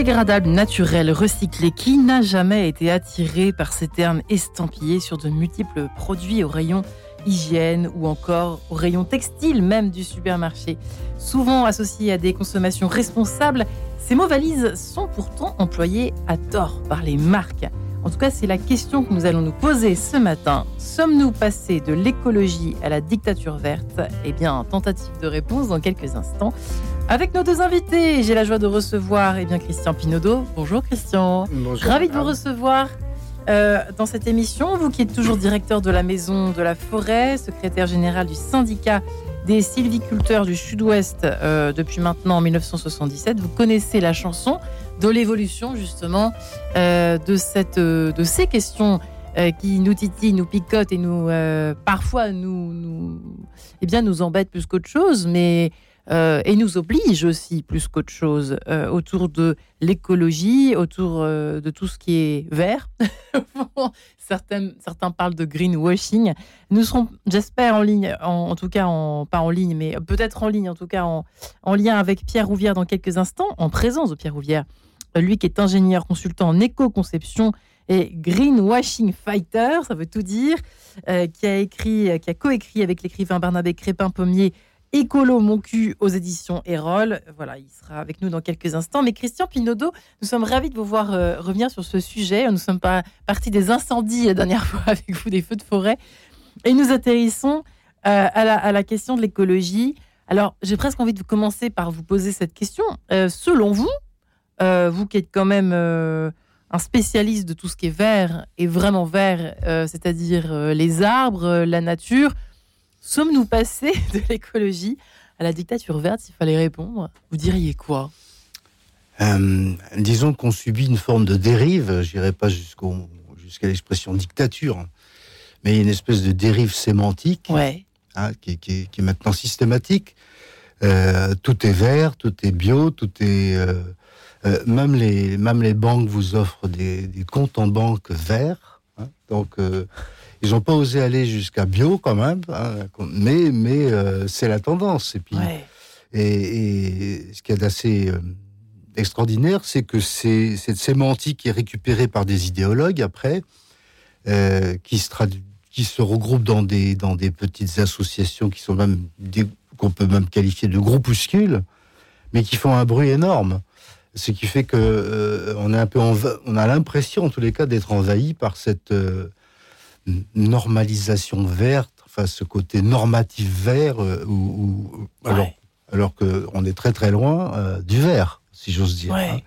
biodégradable, naturel, recyclé. Qui n'a jamais été attiré par ces termes estampillés sur de multiples produits au rayon hygiène ou encore au rayon textile même du supermarché Souvent associés à des consommations responsables, ces mots valises sont pourtant employés à tort par les marques. En tout cas, c'est la question que nous allons nous poser ce matin. Sommes-nous passés de l'écologie à la dictature verte? Eh bien, tentative de réponse dans quelques instants. Avec nos deux invités, j'ai la joie de recevoir eh bien, Christian Pinaudot. Bonjour Christian. Bonjour. Ravi de vous recevoir euh, dans cette émission. Vous qui êtes toujours directeur de la Maison de la Forêt, secrétaire général du syndicat des sylviculteurs du Sud-Ouest euh, depuis maintenant 1977. Vous connaissez la chanson de l'évolution justement euh, de, cette, de ces questions euh, qui nous titillent, nous picotent et nous parfois nous, nous, eh bien, nous embêtent plus qu'autre chose, mais euh, et nous obligent aussi plus qu'autre chose euh, autour de l'écologie, autour euh, de tout ce qui est vert. Certains, parlent de greenwashing. Nous serons, j'espère, en ligne, en, tout cas, pas en ligne, mais peut-être en ligne, en tout cas, en, en lien avec Pierre Rouvière dans quelques instants, en présence de Pierre Rouvière, lui qui est ingénieur consultant en éco-conception et greenwashing fighter, ça veut tout dire, qui a écrit, qui a coécrit avec l'écrivain Barnabé Crépin-Pommier Écolo mon cul aux éditions Erol. Voilà, il sera avec nous dans quelques instants. Mais Christian Pinaudot, nous sommes ravis de vous voir euh, revenir sur ce sujet. Nous ne sommes pas partis des incendies la dernière fois avec vous, des feux de forêt. Et nous atterrissons euh, à, la, question de l'écologie. Alors, j'ai presque envie de commencer par vous poser cette question. Euh, selon vous, euh, vous qui êtes quand même euh, un spécialiste de tout ce qui est vert et vraiment vert, euh, c'est-à-dire euh, les arbres, euh, la nature, sommes-nous passés de l'écologie à la dictature verte S'il fallait répondre, vous diriez quoi? Euh, disons qu'on subit une forme de dérive, je n'irai pas jusqu'au- jusqu'à l'expression dictature, mais il y a une espèce de dérive sémantique Ouais. hein, qui, est- qui est, qui est maintenant systématique. Euh, tout est vert, tout est bio, tout est... euh, euh, même, les, même les banques vous offrent des, des comptes en banque verts. hein. donc, ils n'ont pas osé aller jusqu'à bio quand même, hein, mais, mais euh, c'est la tendance. Et puis, Ouais. Et, et ce qu'il y a d'assez euh, extraordinaire, c'est que c'est cette sémantique est récupérée par des idéologues après, euh, qui, se qui se regroupent dans des, dans des petites associations qui sont même qu'on peut même qualifier de groupuscules, mais qui font un bruit énorme. Ce qui fait que euh, on est un peu on a l'impression en tous les cas d'être envahi par cette euh, normalisation verte, enfin ce côté normatif vert, euh, où, où- alors Ouais. alors qu'on est très très loin euh, du vert, si j'ose dire. Ouais. hein.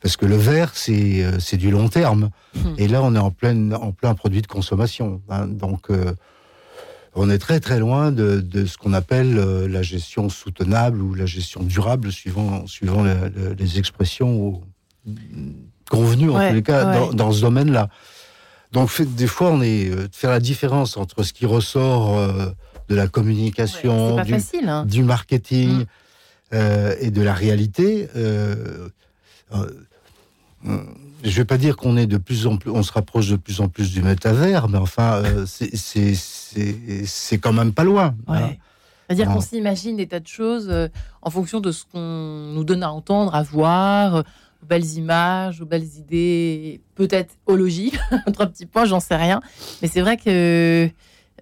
Parce que le vert, c'est euh, du long terme. Hmm. Et là, on est en plein, en plein produit de consommation. hein. Donc, euh, on est très très loin de, de ce qu'on appelle la gestion soutenable ou la gestion durable, suivant, suivant le- le- les expressions convenues, en Ouais, tous les cas, ouais. dans, dans ce domaine-là. Donc, fait- des fois, on est euh, faire la différence entre ce qui ressort euh, de la communication, du, facile. Hein. du marketing Mm. euh, et de la réalité. Euh, je vais pas dire qu'on est de plus en plus, on se rapproche de plus en plus du métavers, mais enfin, c'est- quand même pas loin. Ouais. hein. C'est-à-dire qu'on s'imagine des tas de choses en fonction de ce qu'on nous donne à entendre, à voir, aux belles images, aux belles idées, peut-être au logis, trois petits points, j'en sais rien. Mais c'est vrai que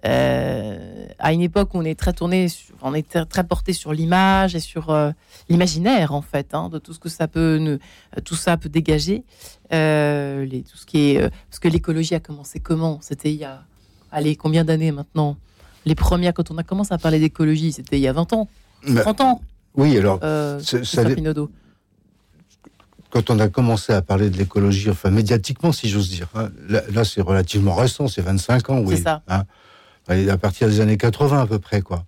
euh, à une époque où on est très tourné, sur- on est très, porté sur l'image et sur euh, l'imaginaire en fait, hein, de tout ce que ça peut, tout ça peut dégager. Euh, les, tout ce qui est, parce que l'écologie a commencé comment? C'était il y a, allez, combien d'années maintenant? Les premières, quand on a commencé à parler d'écologie, c'était il y a 20 ans, Mais- 30 ans, oui, alors, ça Pinaudot. Quand on a commencé à parler de l'écologie, enfin médiatiquement, si j'ose dire, hein, là, là, c'est relativement récent, c'est 25 ans, oui. C'est ça. hein. Et à partir des années 80 à peu près, quoi.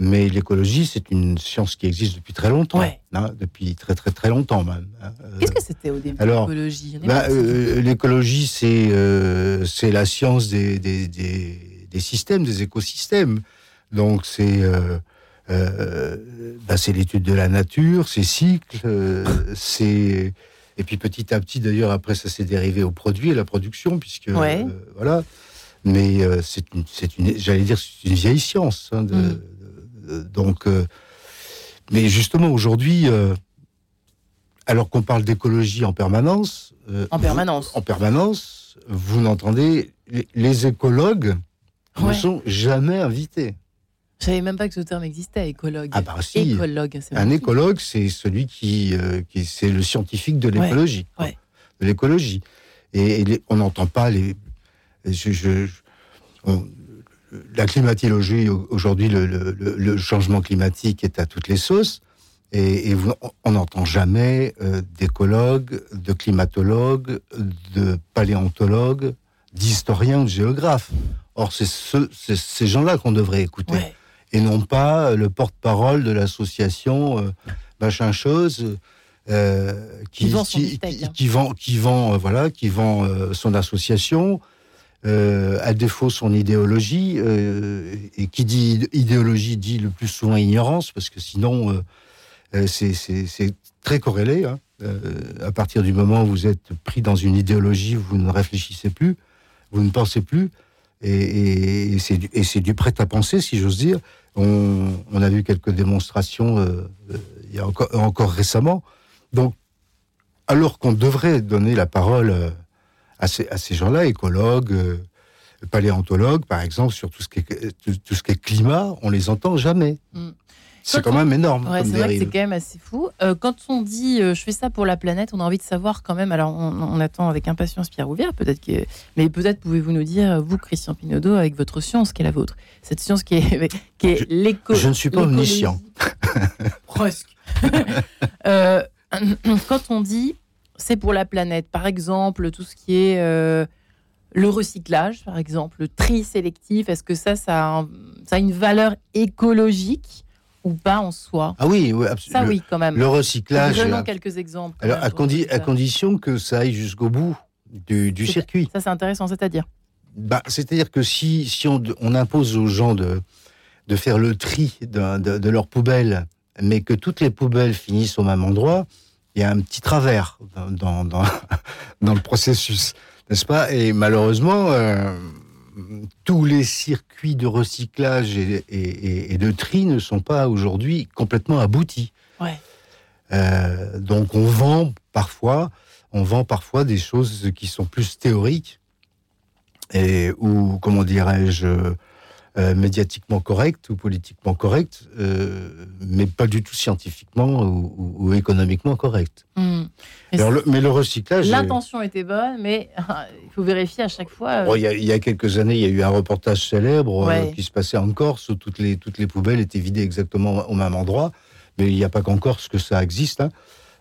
Mais l'écologie, c'est une science qui existe depuis très longtemps, Ouais. hein, depuis très très très longtemps même. Euh, Qu'est-ce que c'était au début l'écologie? Bah, euh, L'écologie, c'est euh, c'est la science des, des, des, des systèmes, des écosystèmes. Donc, c'est euh, euh, bah, c'est l'étude de la nature, ses cycles, euh, c'est et puis petit à petit, d'ailleurs, après, ça s'est dérivé au produit et la production, puisque Ouais. euh, voilà. Mais c'est une, j'allais dire, c'est une vieille science. hein, de- Mm. de- donc, mais justement aujourd'hui. alors qu'on parle d'écologie en permanence. en permanence. en permanence, vous n'entendez. Les, écologues ne sont jamais invités. Je savais même pas que ce terme existait, écologue. Ah bah si. Écologue, Un écologue, c'est celui qui, qui c'est le scientifique de l'écologie. De l'écologie. Et, on n'entend pas les. Je, la climatologie, aujourd'hui, le, changement climatique est à toutes les sauces. Et, on n'entend jamais euh, d'écologues, de climatologues, de paléontologues, d'historiens de géographes. Or, c'est ces gens-là qu'on devrait écouter. Et non pas le porte-parole de l'association euh, machin chose euh, qui, vend qui, qui, vend, qui vend, voilà, qui vend son association, euh, à défaut son idéologie, euh, et qui dit idéologie dit le plus souvent ignorance, parce que sinon euh, c'est très corrélé. Hein. à partir du moment où vous êtes pris dans une idéologie, vous ne réfléchissez plus, vous ne pensez plus, et, et, c'est du prêt à penser, si j'ose dire. On, a vu quelques démonstrations il y a encore, récemment. Donc, alors qu'on devrait donner la parole à ces, à ces gens-là, écologues, euh, paléontologues, par exemple, sur tout ce, qui est, tout, ce qui est climat, on les entend jamais. Mm. C'est quand même énorme. Ouais, c'est vrai que c'est quand même assez fou. Euh, quand on dit euh, je fais ça pour la planète, on a envie de savoir quand même. Alors on, attend avec impatience Pierre Rouvière, peut-être que, mais peut-être pouvez-vous nous dire vous, Christian Pinaudot, avec votre science qui est la vôtre, cette science qui est, qui est l'éco. Je ne suis pas omniscient. Presque. quand on dit c'est pour la planète. Par exemple, tout ce qui est euh, le recyclage, par exemple, le tri sélectif, est-ce que ça, ça a, une valeur écologique? Ou pas en soi Ah oui, oui absolument. Ça, oui, quand même. Le recyclage. Donnons quelques exemples. Alors, à, condition que ça aille jusqu'au bout du, circuit. Ça, c'est intéressant, c'est-à-dire bah, C'est-à-dire que si, si on, impose aux gens de, de faire le tri de, de leurs poubelles, mais que toutes les poubelles finissent au même endroit, il y a un petit travers dans, dans, dans, le processus, n'est-ce pas? Et malheureusement, euh, tous les circuits de recyclage et, et, de tri ne sont pas aujourd'hui complètement aboutis. Ouais. Euh, donc on vend parfois, on vend parfois des choses qui sont plus théoriques et ou comment dirais-je euh, médiatiquement correct ou politiquement correct, euh, mais pas du tout scientifiquement ou, économiquement correct. Hmm. mais le recyclage. L'intention était bonne, mais il faut vérifier à chaque fois. Euh. il, y a, quelques années, il y a eu un reportage célèbre qui se passait en Corse où toutes les, toutes les poubelles étaient vidées exactement au même endroit. Mais il n'y a pas qu'en Corse que ça existe. Hein.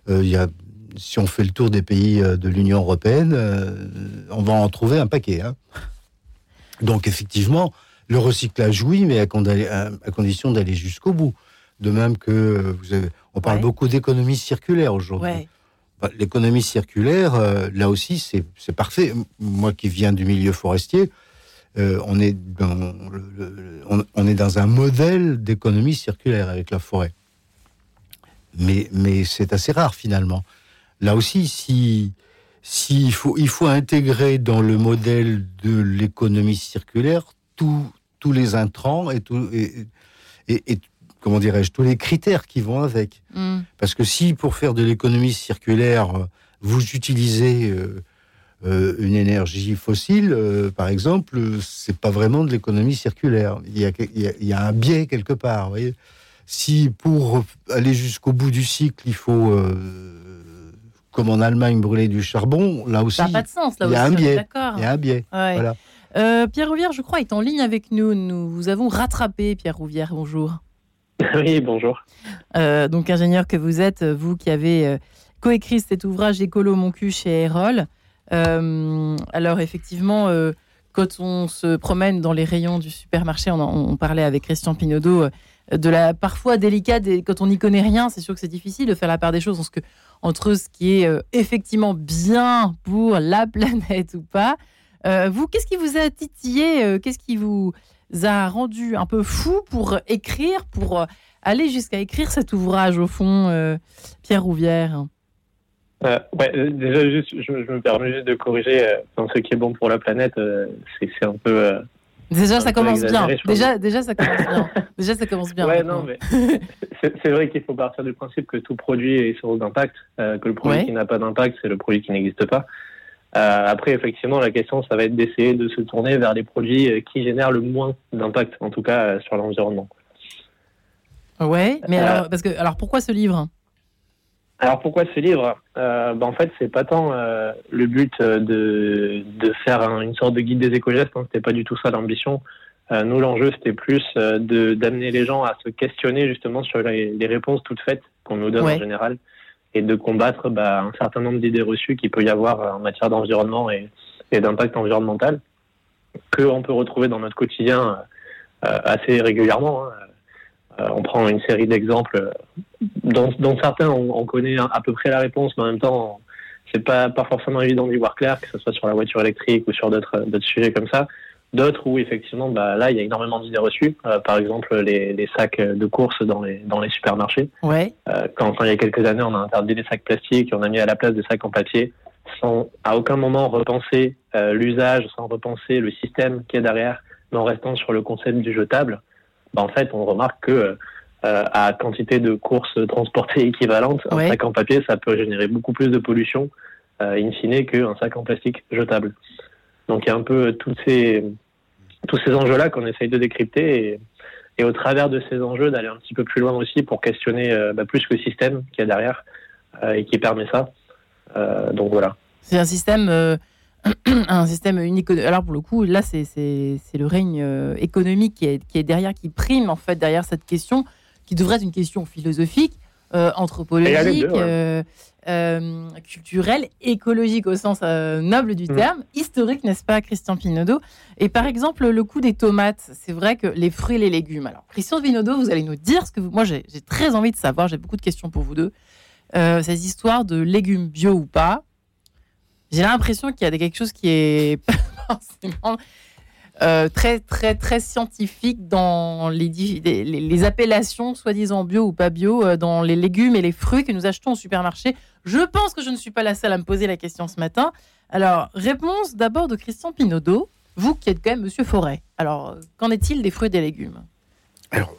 il y a si on fait le tour des pays de l'Union européenne, on va en trouver un paquet. Hein. Donc effectivement, le recyclage, oui, mais à, condition d'aller jusqu'au bout. De même que vous avez, on parle beaucoup d'économie circulaire aujourd'hui. Bah, l'économie circulaire, euh, là aussi, c'est parfait. Moi qui viens du milieu forestier, euh, on, est dans on, est dans un modèle d'économie circulaire avec la forêt. Mais, mais c'est assez rare finalement. Là aussi, si, si faut, il faut intégrer dans le modèle de l'économie circulaire tout, tous les intrants et, tout, et, et, comment dirais-je, tous les critères qui vont avec. Mm. Parce que si pour faire de l'économie circulaire, vous utilisez euh, euh, une énergie fossile, euh, par exemple, c'est pas vraiment de l'économie circulaire. Il y, a, il, y a, un biais quelque part. Voyez si pour aller jusqu'au bout du cycle, il faut, comme en Allemagne, brûler du charbon, là aussi, ça pas de sens. Là il y a un biais. Il y a un biais. Voilà. Euh, Pierre Rouvière, je crois, est en ligne avec nous. Nous vous avons rattrapé, Pierre Rouvière. Bonjour. Oui, bonjour. Euh, donc, ingénieur que vous êtes, vous qui avez euh, coécrit cet ouvrage Écolo Mon cul chez Erol. alors, effectivement, quand on se promène dans les rayons du supermarché, on, parlait avec Christian Pinaudot de la parfois délicate, et quand on n'y connaît rien, c'est sûr que c'est difficile de faire la part des choses entre ce qui est effectivement bien pour la planète ou pas. Euh, vous, qu'est-ce qui vous a titillé euh, Qu'est-ce qui vous a rendu un peu fou pour écrire, pour euh, aller jusqu'à écrire cet ouvrage, au fond, Pierre Rouvière? Ouais, déjà, juste, je, me permets juste de corriger. ce qui est bon pour la planète, c'est un peu Déjà, ça commence bien. Déjà, déjà, ça commence bien. déjà, ça commence bien. Ouais, non, mais c'est vrai qu'il faut partir du principe que tout produit est source d'impact, que le produit qui n'a pas d'impact, c'est le produit qui n'existe pas. Euh, après, effectivement, la question, ça va être d'essayer de se tourner vers les produits euh, qui génèrent le moins d'impact, en tout cas sur l'environnement. Ouais, mais alors, parce que, alors pourquoi ce livre? Alors pourquoi ce livre? Euh, ben, En fait, c'est pas tant euh, le but euh, de, de faire une sorte de guide des éco-gestes, hein, c'était pas du tout ça l'ambition. Euh, nous, l'enjeu, c'était plus euh, de d'amener les gens à se questionner justement sur les, les réponses toutes faites qu'on nous donne en général et de combattre bah, un certain nombre d'idées reçues qu'il peut y avoir en matière d'environnement et, d'impact environnemental qu'on peut retrouver dans notre quotidien assez régulièrement. Hein. Euh, on prend une série d'exemples dont, certains on, connaît à peu près la réponse, mais en même temps, c'est pas pas forcément évident d'y voir clair, que ce soit sur la voiture électrique ou sur d'autres sujets comme ça. D'autres où effectivement, bah, là, il y a énormément d'idées reçues. Euh, par exemple, les, les, sacs de course dans les dans les supermarchés. Ouais. Euh, quand, il y a quelques années, on a interdit les sacs plastiques, on a mis à la place des sacs en papier, sans à aucun moment repenser l'usage, sans repenser le système qui est derrière, mais en restant sur le concept du jetable. Bah, en fait, on remarque que euh, à quantité de courses transportées équivalentes, un sac en papier, ça peut générer beaucoup plus de pollution, euh, in fine, qu'un sac en plastique jetable. Donc il y a un peu tous ces, tous ces enjeux-là qu'on essaye de décrypter et, au travers de ces enjeux d'aller un petit peu plus loin aussi pour questionner euh, bah, plus le système qu'il y a derrière et qui permet ça. donc voilà. C'est un système un système unique. Alors pour le coup, là, c'est le règne euh, économique qui est, qui est, derrière, qui prime en fait derrière cette question, qui devrait être une question philosophique, euh, anthropologique, euh, culturelle, écologique au sens noble du mm. terme, historique, n'est-ce pas, Christian Pinaudot Et par exemple, le coup des tomates, c'est vrai que les fruits et les légumes. Alors, Christian Pinaudot, vous allez nous dire ce que vous... moi j'ai très envie de savoir, j'ai beaucoup de questions pour vous deux. ces histoires de légumes bio ou pas, j'ai l'impression qu'il y a quelque chose qui est euh, très, très, très scientifique dans les, les, appellations soi-disant bio ou pas bio, euh, dans les légumes et les fruits que nous achetons au supermarché. Je pense que je ne suis pas la seule à me poser la question ce matin. Alors, réponse d'abord de Christian Pinaudot, vous qui êtes quand même monsieur Forêt. Alors, qu'en est-il des fruits et des légumes? Alors,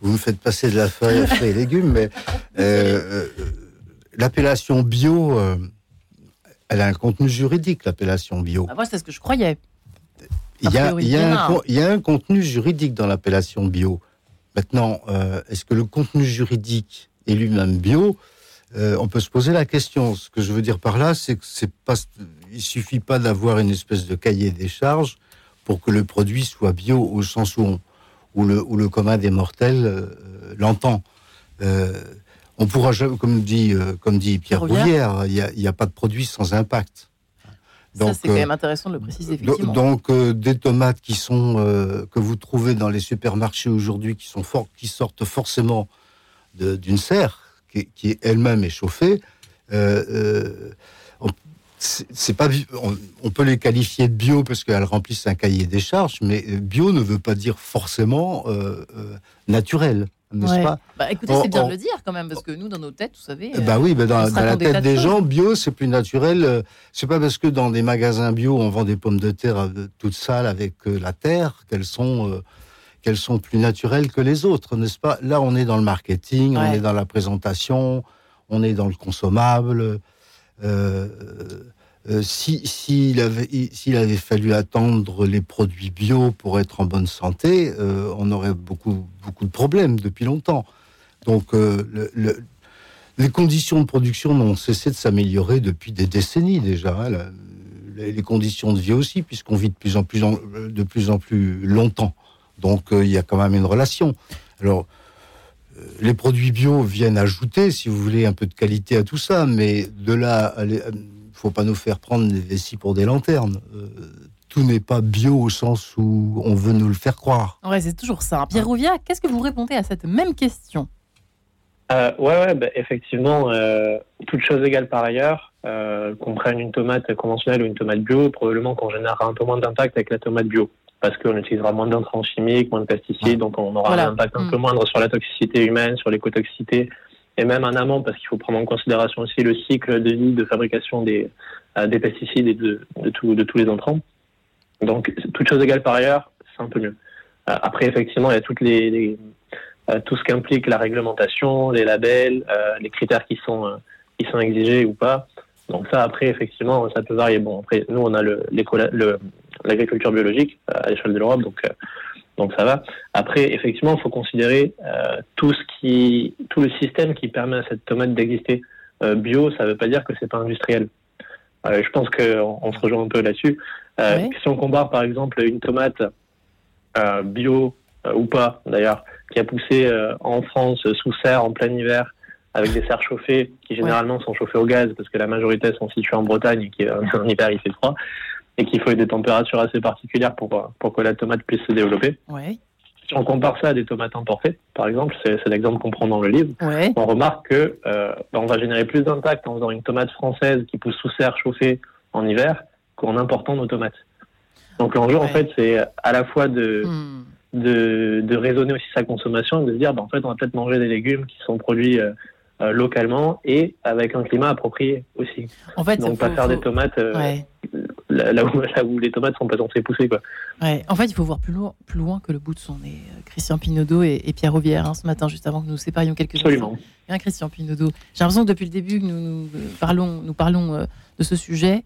vous me faites passer de la feuille à fruits et légumes, mais euh, l'appellation bio elle a un contenu juridique, l'appellation bio. Ah, moi, c'est ce que je croyais. Il y, a, il, y a un, il y, a, un, contenu juridique dans l'appellation bio. Maintenant, euh, est-ce que le contenu juridique est lui-même bio? Euh, On peut se poser la question. Ce que je veux dire par là, c'est que c'est pas, il suffit pas d'avoir une espèce de cahier des charges pour que le produit soit bio au sens où, on, où, le, où le commun des mortels euh, l'entend. Euh, on pourra, comme dit, euh, comme dit Pierre Rouvière, il n'y a, pas de produit sans impact. Donc, ça, c'est quand même intéressant de le préciser, effectivement. Donc, euh, des tomates qui sont, euh, que vous trouvez dans les supermarchés aujourd'hui, qui, sont qui sortent forcément d'une serre, qui, qui elle-même est chauffée, c'est pas, on, peut les qualifier de bio parce qu'elles remplissent un cahier des charges, mais bio ne veut pas dire forcément naturel n'est-ce pas bah, Écoutez, c'est bien de le dire quand même, parce que nous, dans nos têtes, vous savez. Bah oui, dans, la tête des, gens, bio, c'est plus naturel. Euh, c'est pas parce que dans des magasins bio, on vend des pommes de terre euh, toutes sales avec euh, la terre qu'elles sont. qu'elles sont plus naturelles que les autres, n'est-ce pas? Là, on est dans le marketing, on est dans la présentation, on est dans le consommable. Euh, euh, s'il avait, avait fallu attendre les produits bio pour être en bonne santé, euh, on aurait beaucoup, beaucoup de problèmes depuis longtemps. Donc, euh, le, les conditions de production n'ont cessé de s'améliorer depuis des décennies déjà. Hein, les conditions de vie aussi, puisqu'on vit de plus en plus, de plus en plus longtemps. Donc, il y a quand même une relation. Alors, les produits bio viennent ajouter, si vous voulez, un peu de qualité à tout ça, mais de là faut pas nous faire prendre des vessies pour des lanternes. Euh, tout n'est pas bio au sens où on veut nous le faire croire. Ouais, c'est toujours ça. Pierre Rouvia, qu'est-ce que vous répondez à cette même question? Euh, Ouais, ouais bah, effectivement, euh, toutes choses égales par ailleurs, euh, qu'on prenne une tomate conventionnelle ou une tomate bio, probablement qu'on générera un peu moins d'impact avec la tomate bio. Parce qu'on utilisera moins d'intrants chimiques, moins de pesticides, donc on aura un impact un peu mm. moindre sur la toxicité humaine, sur l'écotoxicité, et même en amont, parce qu'il faut prendre en considération aussi le cycle de vie de fabrication des, euh, des pesticides et de, de, tout, de tous les entrants. Donc, toute chose égale par ailleurs, c'est un peu mieux. après, effectivement, il y a toutes les, tout ce qu'implique la réglementation, les labels, les critères qui sont qui sont exigés ou pas. Donc ça, après, effectivement, ça peut varier. Bon, après, nous, on a l'agriculture biologique à l'échelle de l'Europe, donc donc ça va. Après, effectivement, il faut considérer euh, tout ce qui, tout le système qui permet à cette tomate d'exister. Euh, bio, ça ne veut pas dire que c'est pas industriel. Euh, je pense qu'on on se rejoint un peu là-dessus. Si on compare par exemple une tomate bio ou pas, d'ailleurs, qui a poussé en France sous serre en plein hiver, avec des serres chauffées qui généralement sont chauffées au gaz parce que la majorité sont situées en Bretagne et qui en hiver il fait froid et qu'il faut des températures assez particulières pour, pour que la tomate puisse se développer. Si on compare ça à des tomates importées, par exemple, c'est l'exemple qu'on prend dans le livre, on remarque que euh, ben, on va générer plus d'impact en faisant une tomate française qui pousse sous serre chauffée en hiver qu'en important nos tomates. Donc l'enjeu, en fait, c'est à la fois de, hmm. de, de, raisonner aussi sa consommation et de se dire, ben, en fait, on va peut-être manger des légumes qui sont produits euh, euh, localement et avec un climat approprié aussi. En fait, Donc pas faire des tomates là, où, les tomates sont pas censées pousser. Quoi. Ouais. En fait, il faut voir plus loin, plus loin que le bout de son nez. Euh, Christian Pinaudot et, Pierre Auvière, hein, ce matin, juste avant que nous séparions quelques Absolument. Bien, Christian Pinaudot. J'ai l'impression que depuis le début que nous, parlons, nous parlons euh, de ce sujet,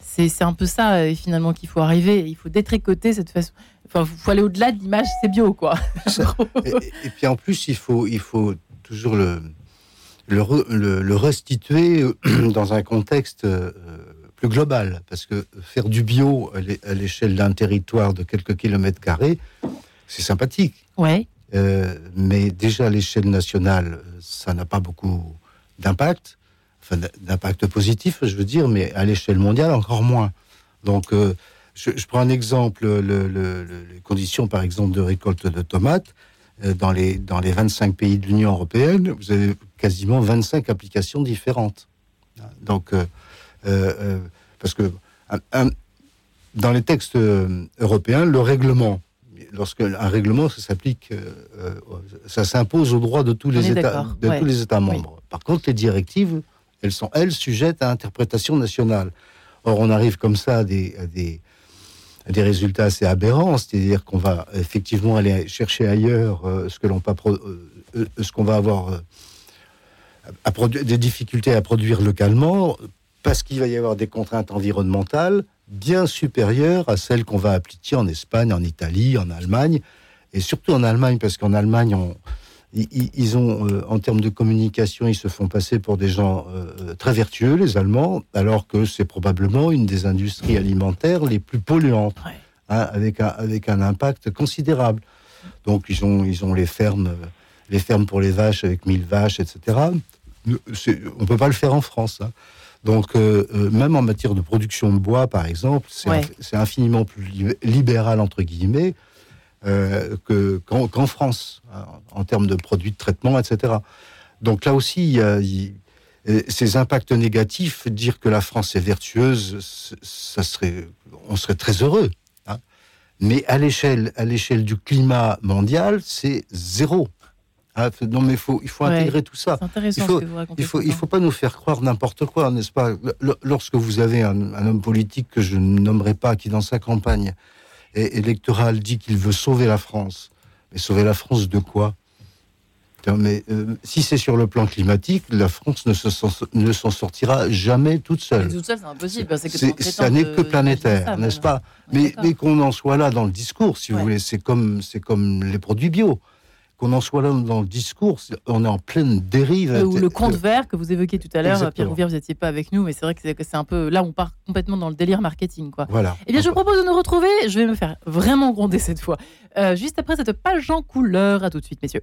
c'est un peu ça, euh, finalement, qu'il faut arriver. Il faut détricoter cette façon. Enfin, il faut aller au-delà de l'image, c'est bio, quoi. et, puis en plus, il faut, il faut toujours le, le, le restituer dans un contexte global, parce que faire du bio à l'échelle d'un territoire de quelques kilomètres carrés, c'est sympathique. Ouais. Euh, mais déjà à l'échelle nationale, ça n'a pas beaucoup d'impact, enfin d'impact positif, je veux dire, mais à l'échelle mondiale encore moins. Donc, euh, je, prends un exemple, les conditions par exemple de récolte de tomates. Euh, dans les, dans les 25 pays de l'Union européenne, vous avez quasiment 25 applications différentes. Donc, euh, euh, parce que dans les textes euh, européens, le règlement, lorsque un règlement, ça s'applique, ça s'impose au droit de tous les États, de tous les États membres. Par contre, les directives, elles sont elles sujettes à interprétation nationale. Or, on arrive comme ça à des, des, des résultats assez aberrants, c'est-à-dire qu'on va effectivement aller chercher ailleurs ce que l'on pas ce qu'on va avoir à des difficultés à produire localement parce qu'il va y avoir des contraintes environnementales bien supérieures à celles qu'on va appliquer en Espagne, en Italie, en Allemagne, et surtout en Allemagne, parce qu'en Allemagne, ils, ont, euh, en termes de communication, ils se font passer pour des gens euh, très vertueux, les Allemands, alors que c'est probablement une des industries alimentaires les plus polluantes, hein, avec, un, avec un impact considérable. Donc ils ont, ils ont les fermes, les fermes pour les vaches avec 1000 vaches, etc. On ne peut pas le faire en France. Hein. Donc, euh, euh, même en matière de production de bois, par exemple, c'est infiniment plus libéral, entre guillemets, euh, qu'en France, hein, en termes de produits de traitement, etc. Donc là aussi, il a, ces impacts négatifs, dire que la France est vertueuse, ça serait, on serait très heureux. Hein. Mais à l'échelle, à l'échelle du climat mondial, c'est zéro. Ah, non, mais faut, il faut intégrer tout ça. il faut, il faut, il faut pas nous faire croire n'importe quoi, n'est-ce pas? Lorsque vous avez un, homme politique que je ne nommerai pas, qui dans sa campagne électorale dit qu'il veut sauver la France, mais sauver la France de quoi? Mais euh, si c'est sur le plan climatique, la France ne, s'en sortira jamais toute seule. toute seule, c'est impossible. ça n'est que planétaire, n'est-ce pas? Mais, mais qu'on en soit là dans le discours, si vous voulez, c'est comme, c'est comme les produits bio qu'on en soit là dans le discours, on est en pleine dérive. Euh, ou le compte vert que vous évoquiez tout à l'heure, Pierre Rouvière, vous n'étiez pas avec nous, mais c'est vrai que c'est un peu. Là, on part complètement dans le délire marketing. Quoi. Voilà. Eh bien, je vous propose de nous retrouver. Je vais me faire vraiment gronder cette fois. Euh, juste après cette page en couleur. À tout de suite, messieurs.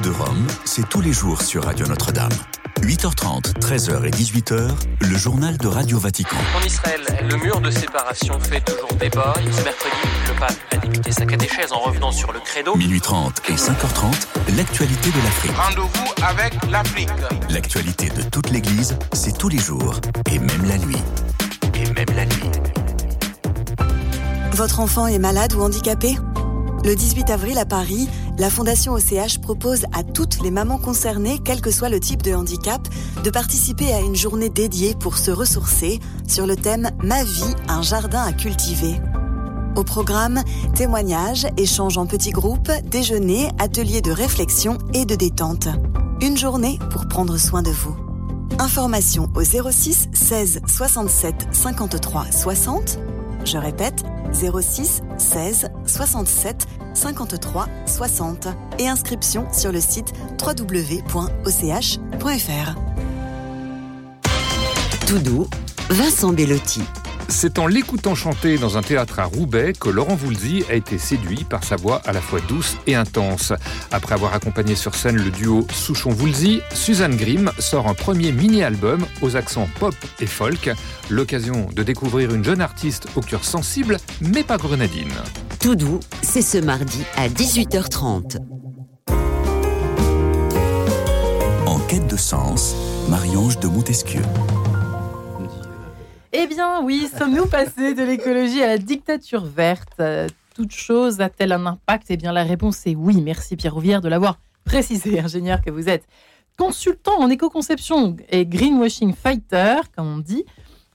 De Rome, c'est tous les jours sur Radio Notre-Dame. 8h30, 13h et 18h, le journal de Radio Vatican. En Israël, le mur de séparation fait toujours débat. Ce mercredi, le pape a débuté sa catéchèse en revenant sur le credo. Minuit 30 et 5h30, l'actualité de l'Afrique. Rendez-vous avec l'Afrique. L'actualité de toute l'Église, c'est tous les jours et même la nuit. Et même la nuit. Votre enfant est malade ou handicapé? Le 18 avril à Paris, la Fondation OCH propose à toutes les mamans concernées, quel que soit le type de handicap, de participer à une journée dédiée pour se ressourcer sur le thème Ma vie, un jardin à cultiver. Au programme, témoignages, échanges en petits groupes, déjeuners, ateliers de réflexion et de détente. Une journée pour prendre soin de vous. Information au 06 16 67 53 60. Je répète, 06 16 67 53 60 et inscription sur le site www.och.fr. Tout doux, Vincent Bellotti. C'est en l'écoutant chanter dans un théâtre à Roubaix que Laurent Voulzy a été séduit par sa voix à la fois douce et intense. Après avoir accompagné sur scène le duo Souchon-Voulzy, Suzanne Grimm sort un premier mini-album aux accents pop et folk, l'occasion de découvrir une jeune artiste au cœur sensible mais pas grenadine. Tout doux, c'est ce mardi à 18h30. En quête de sens, Marie-Ange de Montesquieu. Eh bien oui, sommes-nous passés de l'écologie à la dictature verte? Toute chose a-t-elle un impact? Eh bien la réponse est oui. Merci Pierre Rouvière de l'avoir précisé, ingénieur que vous êtes. Consultant en éco-conception et greenwashing fighter, comme on dit,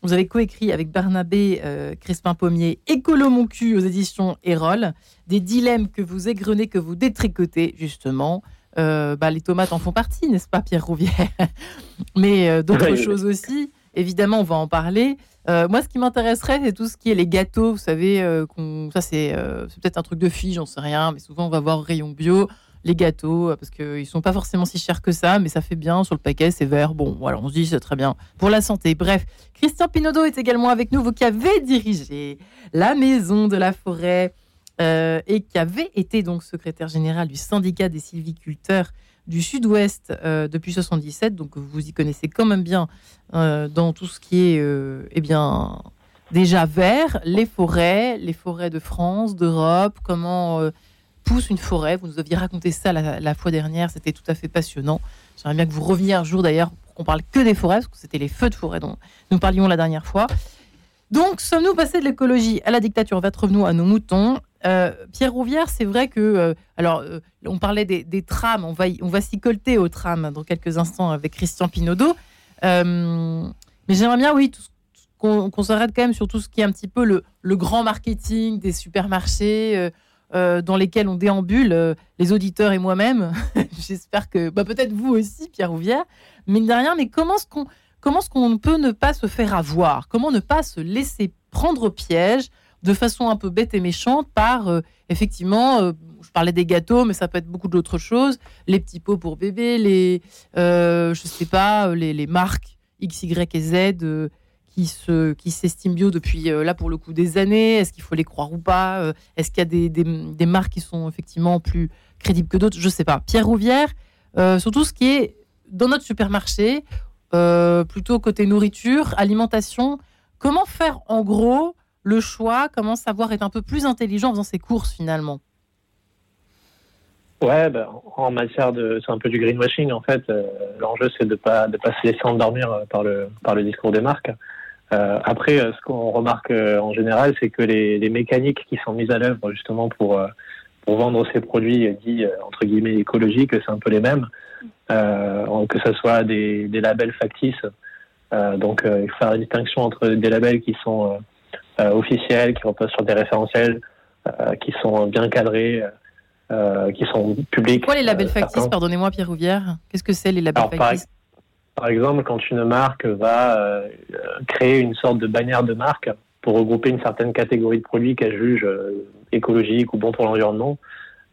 vous avez coécrit avec Barnabé euh, Crespin-Pommier Écolo mon cul aux éditions Erol, des dilemmes que vous égrenez, que vous détricotez justement. Euh, bah, les tomates en font partie, n'est-ce pas Pierre Rouvière? Mais euh, d'autres Oui. choses aussi. Évidemment, on va en parler. Euh, moi, ce qui m'intéresserait, c'est tout ce qui est les gâteaux. Vous savez, euh, ça c'est euh, c'est peut-être un truc de fille, j'en sais rien, mais souvent on va voir rayon bio les gâteaux euh, parce qu'ils sont pas forcément si chers que ça, mais ça fait bien sur le paquet, c'est vert. Bon, voilà, on se dit c'est très bien pour la santé. Bref, Christian Pinaudot est également avec nous, vous qui avez dirigé la maison de la forêt et qui avait été donc secrétaire général du syndicat des sylviculteurs du Sud-Ouest euh, depuis 77, donc vous y connaissez quand même bien euh, dans tout ce qui est euh, eh bien déjà vert, les forêts, les forêts de France, d'Europe, comment pousse une forêt. Vous nous aviez raconté ça la, fois dernière, c'était tout à fait passionnant. J'aimerais bien que vous reveniez un jour d'ailleurs pour qu'on parle que des forêts, parce que c'était les feux de forêt dont nous parlions la dernière fois. Donc, sommes-nous passés de l'écologie à la dictature? Revenons à nos moutons. Euh, Pierre Rouvière, c'est vrai que, euh, alors, euh, on parlait des, des trams, on va, on va s'y colter aux trams dans quelques instants avec Christian Pinaudot. Mais j'aimerais bien, oui, qu'on s'arrête quand même sur tout ce qui est un petit peu le, grand marketing des supermarchés dans lesquels on déambule, les auditeurs et moi-même. J'espère que, bah, peut-être vous aussi, Pierre Rouvière, mine de rien, mais comment est-ce qu'on peut ne pas se faire avoir? Comment ne pas se laisser prendre au piège? De façon un peu bête et méchante par, euh, effectivement, euh, je parlais des gâteaux, mais ça peut être beaucoup d'autres choses, les petits pots pour bébé, les, euh, je sais pas, les, les marques X, Y et Z qui se qui s'estiment bio depuis là pour le coup des années. Est-ce qu'il faut les croire ou pas Est-ce qu'il y a des, des, des marques qui sont effectivement plus crédibles que d'autres? Je sais pas. Pierre Rouvière, euh, sur tout ce qui est dans notre supermarché, plutôt côté nourriture, alimentation. Comment faire en gros le choix Comment savoir être un peu plus intelligent en faisant ses courses finalement Ouais, ben, en matière de, c'est un peu du greenwashing en fait. Euh, L'enjeu c'est de pas de pas se laisser endormir euh, par le par le discours des marques. Euh, après, ce qu'on remarque en général, c'est que les, mécaniques qui sont mises à l'œuvre justement pour pour vendre ces produits dits entre guillemets écologiques, c'est un peu les mêmes. Que ce soit des, labels factices. Donc, il faut faire la distinction entre des labels qui sont officiels, qui reposent sur des référentiels, euh, qui sont bien cadrés. euh, qui sont publics. Quoi les labels Euh, factices Pardonnez-moi Pierre Rouvière. Qu'est-ce que c'est les labels Alors, factices? Par exemple, quand une marque va euh, euh, créer une sorte de bannière de marque pour regrouper une certaine catégorie de produits qu'elle juge euh, écologiques ou bons pour l'environnement,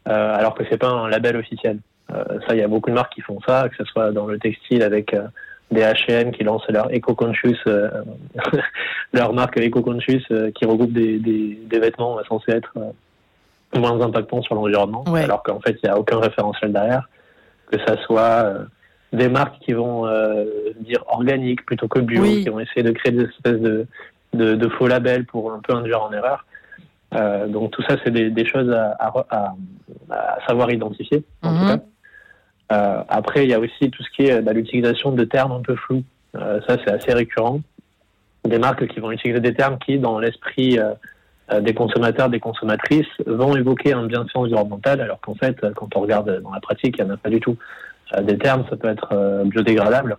euh, alors que c'est pas un label officiel. Euh, ça, il y a beaucoup de marques qui font ça, que ce soit dans le textile avec euh, des H&M qui lancent leur Eco-Conscious, euh, leur marque Eco-Conscious euh, qui regroupe des, des, des vêtements censés être euh, moins impactants sur l'environnement, Ouais. alors qu'en fait, il n'y a aucun référentiel derrière, que ça soit euh, des marques qui vont euh, dire organique plutôt que bio, Oui. qui vont essayer de créer des espèces de, de, de faux labels pour un peu induire en erreur. Euh, donc tout ça, c'est des, des choses à, à, à- à savoir identifier, en Mhm. tout cas. Euh, après, il y a aussi tout ce qui est bah, l'utilisation de termes un peu flous. Euh, ça, c'est assez récurrent. Des marques qui vont utiliser des termes qui, dans l'esprit euh, des consommateurs, des consommatrices vont évoquer un bienfait environnemental, alors qu'en fait, quand on regarde dans la pratique, il n'y en a pas du tout. des termes, ça peut être biodégradable.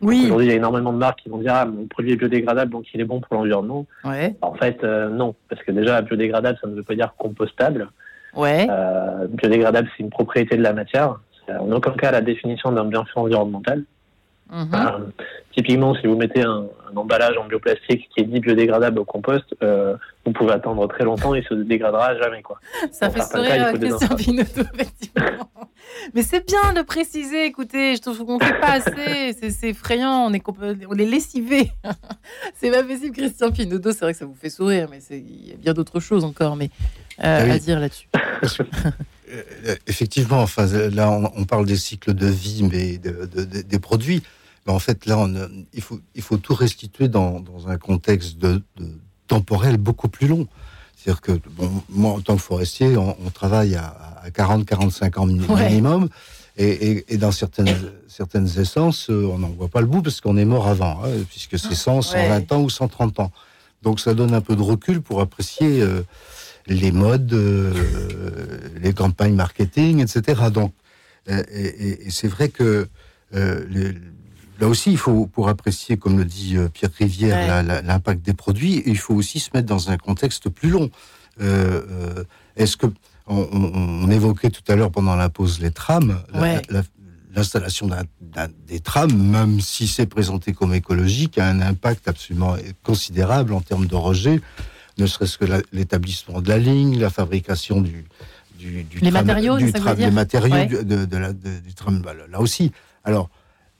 Oui. Aujourd'hui, il y a énormément de marques qui vont dire ah, mon produit est biodégradable, donc il est bon pour l'environnement. Ouais. En fait, non, parce que déjà, biodégradable, ça ne veut pas dire compostable. Ouais. biodégradable, c'est une propriété de la matière. En aucun cas la définition d'un bienfait environnemental. Mhm. Euh, typiquement, si vous mettez un, un, emballage en bioplastique qui est dit biodégradable au compost, euh, vous pouvez attendre très longtemps et il se dégradera jamais. Quoi. Ça fait sourire Christian Pinotto, effectivement. Mais c'est bien de préciser, écoutez, je trouve qu'on ne fait pas assez, c'est effrayant, on est, on est lessivé. c'est pas possible, Christian Pinotto, c'est vrai que ça vous fait sourire, mais il y a bien d'autres choses encore mais, euh, oui. à dire là-dessus. Euh, effectivement, enfin, là, on, on, parle des cycles de vie, mais de, de, de, des produits. Mais en fait, là, on, il, faut, il faut tout restituer dans, dans un contexte de, temporel beaucoup plus long. C'est-à-dire que, bon, moi, en tant que forestier, on, on travaille à, à 40-45 ans minimum. Ouais. Et, et, et, dans certaines, certaines essences, euh, on n'en voit pas le bout parce qu'on est mort avant, hein, puisque c'est 100, 120 ouais. ans ou 130 ans. Donc ça donne un peu de recul pour apprécier euh, les modes, euh, les campagnes marketing, etc. Donc, euh, et, et c'est vrai que euh, les, là aussi, il faut, pour apprécier, comme le dit Pierre Rivière, ouais. l'impact des produits, il faut aussi se mettre dans un contexte plus long. Euh, Est-ce que on, on, on, évoquait tout à l'heure pendant la pause les trams, ouais. l'installation des trams, même si c'est présenté comme écologique, a un impact absolument considérable en termes de rejet ne serait-ce que l'établissement de la ligne, la fabrication du, du, du les tram, matériaux, du tram, les matériaux ouais. du, de, de la, de, du tram, bah, là aussi. Alors,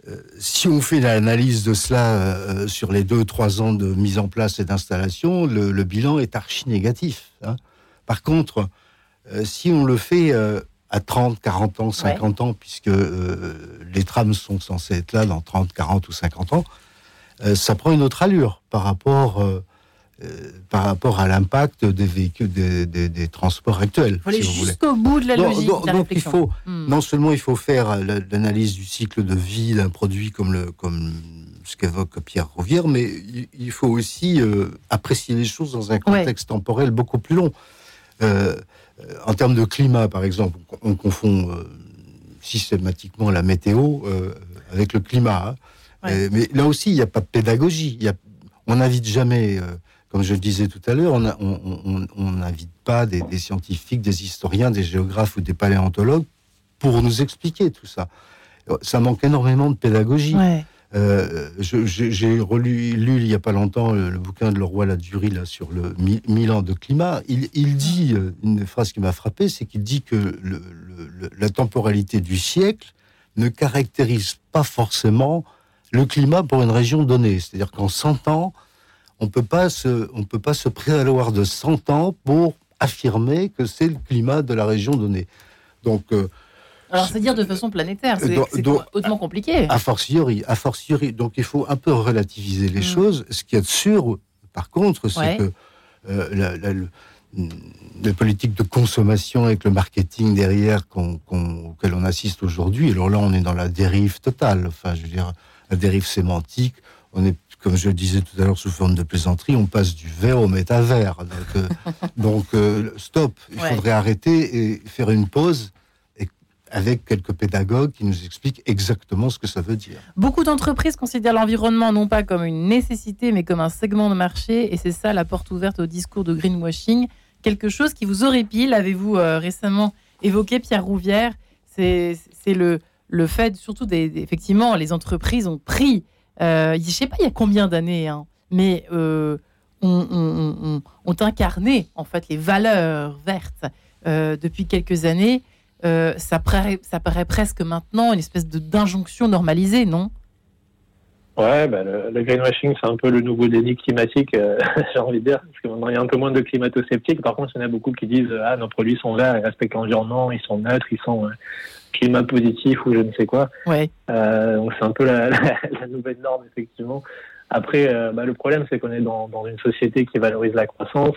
euh, si on fait l'analyse de cela euh, sur les deux, trois ans de mise en place et d'installation, le, le, bilan est archi négatif. Hein. Par contre, euh, si on le fait à 30, 40 ans, 50 ouais. ans, puisque les trams sont censés être là dans 30, 40 ou 50 ans, ça prend une autre allure par rapport euh, par rapport à l'impact des véhicules, des, des, des transports actuels. Il faut si jusqu'au bout de la logique. Donc, la donc il faut, hmm. non seulement il faut faire l'analyse du cycle de vie d'un produit comme, le, comme ce qu'évoque Pierre Rouvière, mais il, faut aussi euh, apprécier les choses dans un contexte ouais. temporel beaucoup plus long. Euh, en termes de climat, par exemple, on, confond euh, systématiquement la météo euh, avec le climat. Hein. Ouais. mais là aussi, il n'y a pas de pédagogie. Il y a, on n'invite jamais euh, comme je le disais tout à l'heure, on n'invite pas des, des, scientifiques, des historiens, des géographes ou des paléontologues pour nous expliquer tout ça. Ça manque énormément de pédagogie. Ouais. Euh, J'ai relu lu, il y a pas longtemps le, le bouquin de Leroy Ladurie là sur le mille ans de climat. Il, il dit euh, une phrase qui m'a frappé, c'est qu'il dit que le, le, la temporalité du siècle ne caractérise pas forcément le climat pour une région donnée. C'est-à-dire qu'en 100 ans, on peut pas se, on peut pas se prévaloir de 100 ans pour affirmer que c'est le climat de la région donnée. Donc, euh, alors c'est dire de façon planétaire, c'est hautement compliqué. A fortiori, a fortiori, donc il faut un peu relativiser les mmh. choses. Ce a de sûr, par contre, c'est ouais. que euh, la, politiques de consommation avec le marketing derrière qu'on, qu'on, auquel on assiste aujourd'hui, alors là on est dans la dérive totale. Enfin, je veux dire, la dérive sémantique. On est comme je le disais tout à l'heure sous forme de plaisanterie, on passe du verre au métavers. Donc, euh, donc euh, stop, il ouais. faudrait arrêter et faire une pause et, avec quelques pédagogues qui nous expliquent exactement ce que ça veut dire. Beaucoup d'entreprises considèrent l'environnement non pas comme une nécessité, mais comme un segment de marché, et c'est ça la porte ouverte au discours de greenwashing. Quelque chose qui vous horripile, avez-vous euh, récemment évoqué, Pierre Rouvière, c'est le, le fait, surtout, des, des, effectivement, les entreprises ont pris euh, je sais pas il y a combien d'années, hein, mais euh, ont, on, on, on, incarné en fait les valeurs vertes euh, depuis quelques années. Euh, ça, paraît, ça paraît presque maintenant une espèce d'injonction normalisée, non? Ouais, bah, le, greenwashing, c'est un peu le nouveau délit climatique, euh, j'ai envie de dire, parce que maintenant il y a un peu moins de climato-sceptiques. Par contre, il y en a beaucoup qui disent ah nos produits sont là, ils respectent l'environnement, ils sont neutres, ils sont climat positif ou je ne sais quoi. Ouais. Euh, donc c'est un peu la, la, la, nouvelle norme effectivement. Après, euh, bah, le problème c'est qu'on est dans, dans, une société qui valorise la croissance.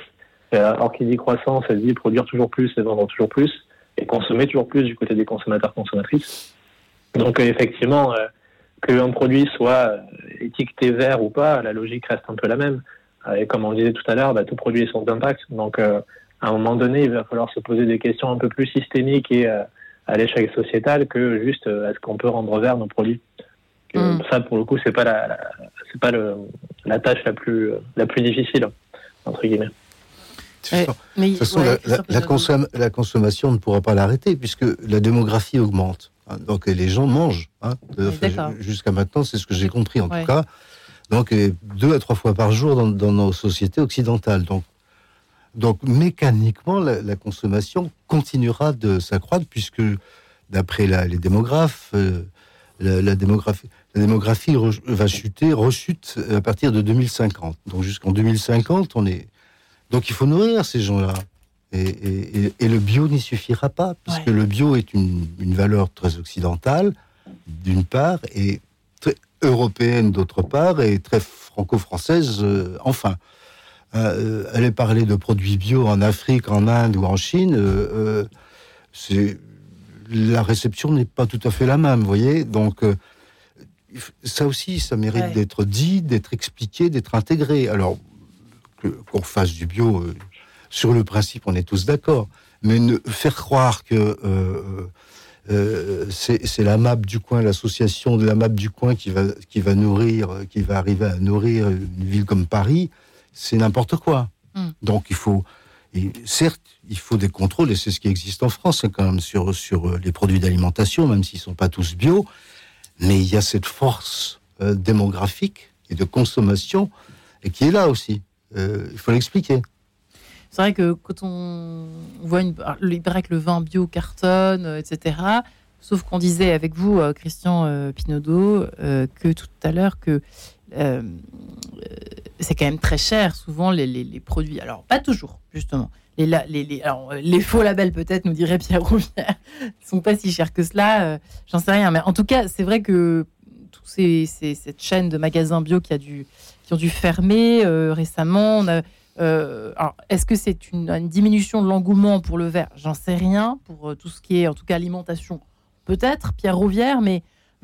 Euh, or qui dit croissance, elle dit produire toujours plus et vendre toujours plus et consommer toujours plus du côté des consommateurs consommatrices. Donc euh, effectivement, qu'un produit soit étiqueté vert ou pas, la logique reste un peu la même. Et comme on disait tout à l'heure, bah, tout produit son impact. Donc, à un moment donné, il va falloir se poser des questions un peu plus systémiques et à l'échelle sociétale que juste est-ce qu'on peut rendre vert nos produits. Mm. Ça, pour le coup, c'est pas la, c'est pas le, la tâche la plus la plus difficile entre guillemets. de toute façon, la, la, consommation ne pourra pas l'arrêter puisque la démographie augmente. Hein. donc les gens mangent. Hein, Jusqu'à maintenant, c'est ce que j'ai compris en tout cas. Donc deux à trois fois par jour dans, dans nos sociétés occidentales. Donc, donc mécaniquement, la, consommation continuera de s'accroître puisque d'après les démographes, euh, la, démographie, la démographie va chuter, rechute à partir de 2050. Donc jusqu'en 2050, on est. Donc il faut nourrir ces gens-là. Et, le bio n'y suffira pas, puisque le bio est une, valeur très occidentale, d'une part, et très européenne d'autre part, et très franco-française, euh, enfin. Euh, aller parler de produits bio en Afrique, en Inde ou en Chine, euh, c'est la réception n'est pas tout à fait la même, vous voyez. Donc ça aussi, ça mérite d'être dit, d'être expliqué, d'être intégré. Alors, qu'on fasse du bio, euh, sur le principe, on est tous d'accord. Mais ne faire croire que euh, euh, c'est la map du coin, l'association de la map du coin qui va, qui va nourrir, qui va arriver à nourrir une ville comme Paris, c'est n'importe quoi. Hmm. Donc il faut, et certes, il faut des contrôles, et c'est ce qui existe en France, hein, quand même, sur, sur les produits d'alimentation, même s'ils ne sont pas tous bio. Mais il y a cette force euh, démographique et de consommation et qui est là aussi. Euh, il faut l'expliquer. C'est vrai que quand on voit une, il paraît que le vin bio cartonne, euh, etc. Sauf qu'on disait avec vous, Christian Pinaudot, que tout à l'heure que c'est quand même très cher, souvent les, produits. Alors pas toujours, justement. Les, les faux labels peut-être, nous dirait Pierre Rouvière, ne sont pas si chers que cela. J'en sais rien, mais en tout cas, c'est vrai que tous ces, cette chaîne de magasins bio qui a dû, qui ont dû fermer récemment. Euh, est-ce que c'est une, diminution de l'engouement pour le verre? J'en sais rien. Pour tout ce qui est, en tout cas, alimentation, peut-être, Pierre Rouvière, mais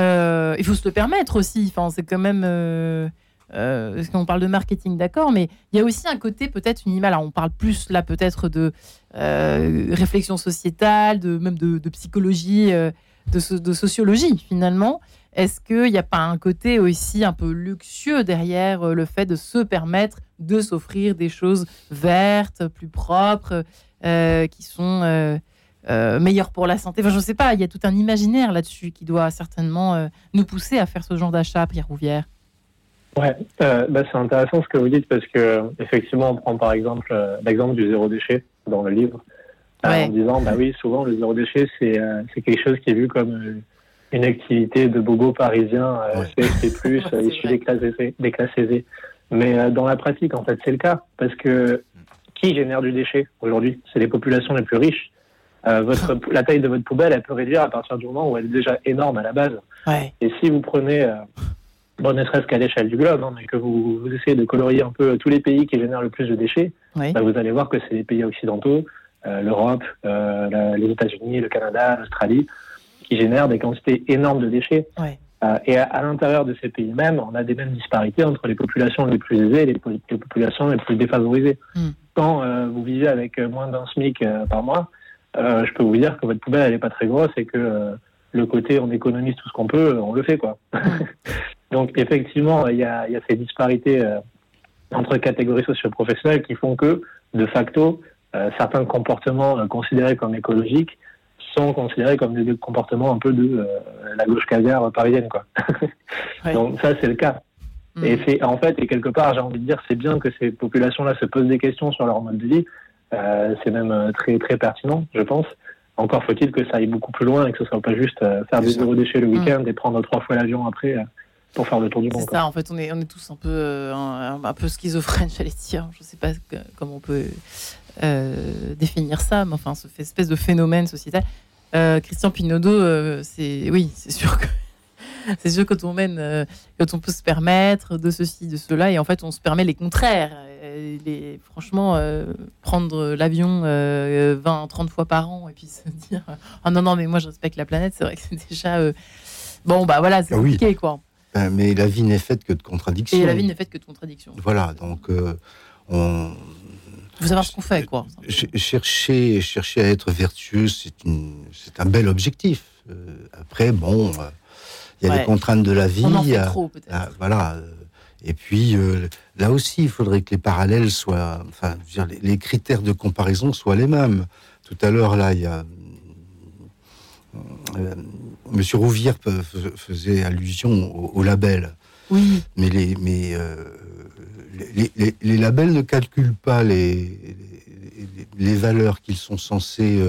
euh, il faut se le permettre aussi. Enfin, c'est quand même. Euh, euh, qu'on parle de marketing, d'accord, mais il y a aussi un côté peut-être une image. on parle plus là peut-être de réflexion sociétale, même de, psychologie, de, de, sociologie finalement. Est-ce qu'il n'y a pas un côté aussi un peu luxueux derrière le fait de se permettre de s'offrir des choses vertes, plus propres, qui sont euh, meilleur pour la santé. Enfin, je ne sais pas, il y a tout un imaginaire là-dessus qui doit certainement euh, nous pousser à faire ce genre d'achat, Pierre Rouvière. Ouais, euh, bah, c'est intéressant ce que vous dites parce que effectivement, on prend par exemple l'exemple du zéro déchet dans le livre, en disant bah oui, souvent le zéro déchet c'est quelque chose qui est vu comme une activité de bobo parisien, c'est plus issu des classes aisées, des classes aisées. Mais dans la pratique, en fait, c'est le cas parce que qui génère du déchet aujourd'hui? C'est les populations les plus riches euh, votre, la taille de votre poubelle, elle peut réduire à partir du moment où elle est déjà énorme à la base. Et si vous prenez, euh, bon, ne serait-ce qu'à l'échelle du globe, hein, mais que vous, essayez de colorier un peu tous les pays qui génèrent le plus de déchets, bah, vous allez voir que c'est les pays occidentaux, euh, l'Europe, les États-Unis, le Canada, l'Australie, qui génèrent des quantités énormes de déchets. et à, l'intérieur de ces pays mêmes, on a des mêmes disparités entre les populations les plus aisées et les, populations les plus défavorisées. Hmm. Quand vous vivez avec moins d'un SMIC par mois, euh, je peux vous dire que votre poubelle, elle n'est pas très grosse et que euh, le côté on économise tout ce qu'on peut, on le fait. quoi. Donc effectivement, il y a, y a, ces disparités euh, entre catégories socio-professionnelles qui font que, de facto, certains comportements considérés comme écologiques sont considérés comme des comportements un peu de la gauche caviar parisienne. Quoi. Donc ça, c'est le cas. Mm. Et c'est en fait, et quelque part, j'ai envie de dire, c'est bien que ces populations-là se posent des questions sur leur mode de vie, euh, c'est même euh, très très pertinent, je pense. Encore faut-il que ça aille beaucoup plus loin et que ce soit pas juste euh, faire des zéro déchets le mm. week-end et prendre trois fois l'avion après pour faire le tour du monde. C'est ça, en fait, on est, on est tous un peu, un, peu schizophrènes, j'allais dire. Je ne sais pas comment on peut définir ça, mais enfin, ce espèce de phénomène sociétal. Christian Pinaudot, c'est oui, c'est sûr que c'est sûr quand on mène, quand on peut se permettre de ceci, de cela, et en fait, on se permet les contraires. Euh, franchement, euh, prendre l'avion 20, euh, 30 fois par an et puis se dire Ah non, non, mais moi je respecte la planète, c'est vrai que c'est déjà. bon, bah voilà, c'est ah compliqué quoi. Mais la vie n'est faite que de contradictions. Et la vie n'est faite que de contradictions. Voilà, donc euh, on. Faut savoir ce qu'on fait, quoi. Ch- Chercher, chercher à être vertueux, c'est un bel objectif. Euh, après, bon, euh, il y a Ouais. les contraintes de la vie. On en fait a- trop, peut-être. ah, voilà. Et puis, euh, là aussi, il faudrait que les parallèles soient. Enfin, je veux dire, les, critères de comparaison soient les mêmes. Tout à l'heure, là, il y a. euh, Monsieur Rouvière faisait allusion au, au label. Oui. Mais les, mais, euh, les, les- les labels ne calculent pas les, les, valeurs qu'ils sont censés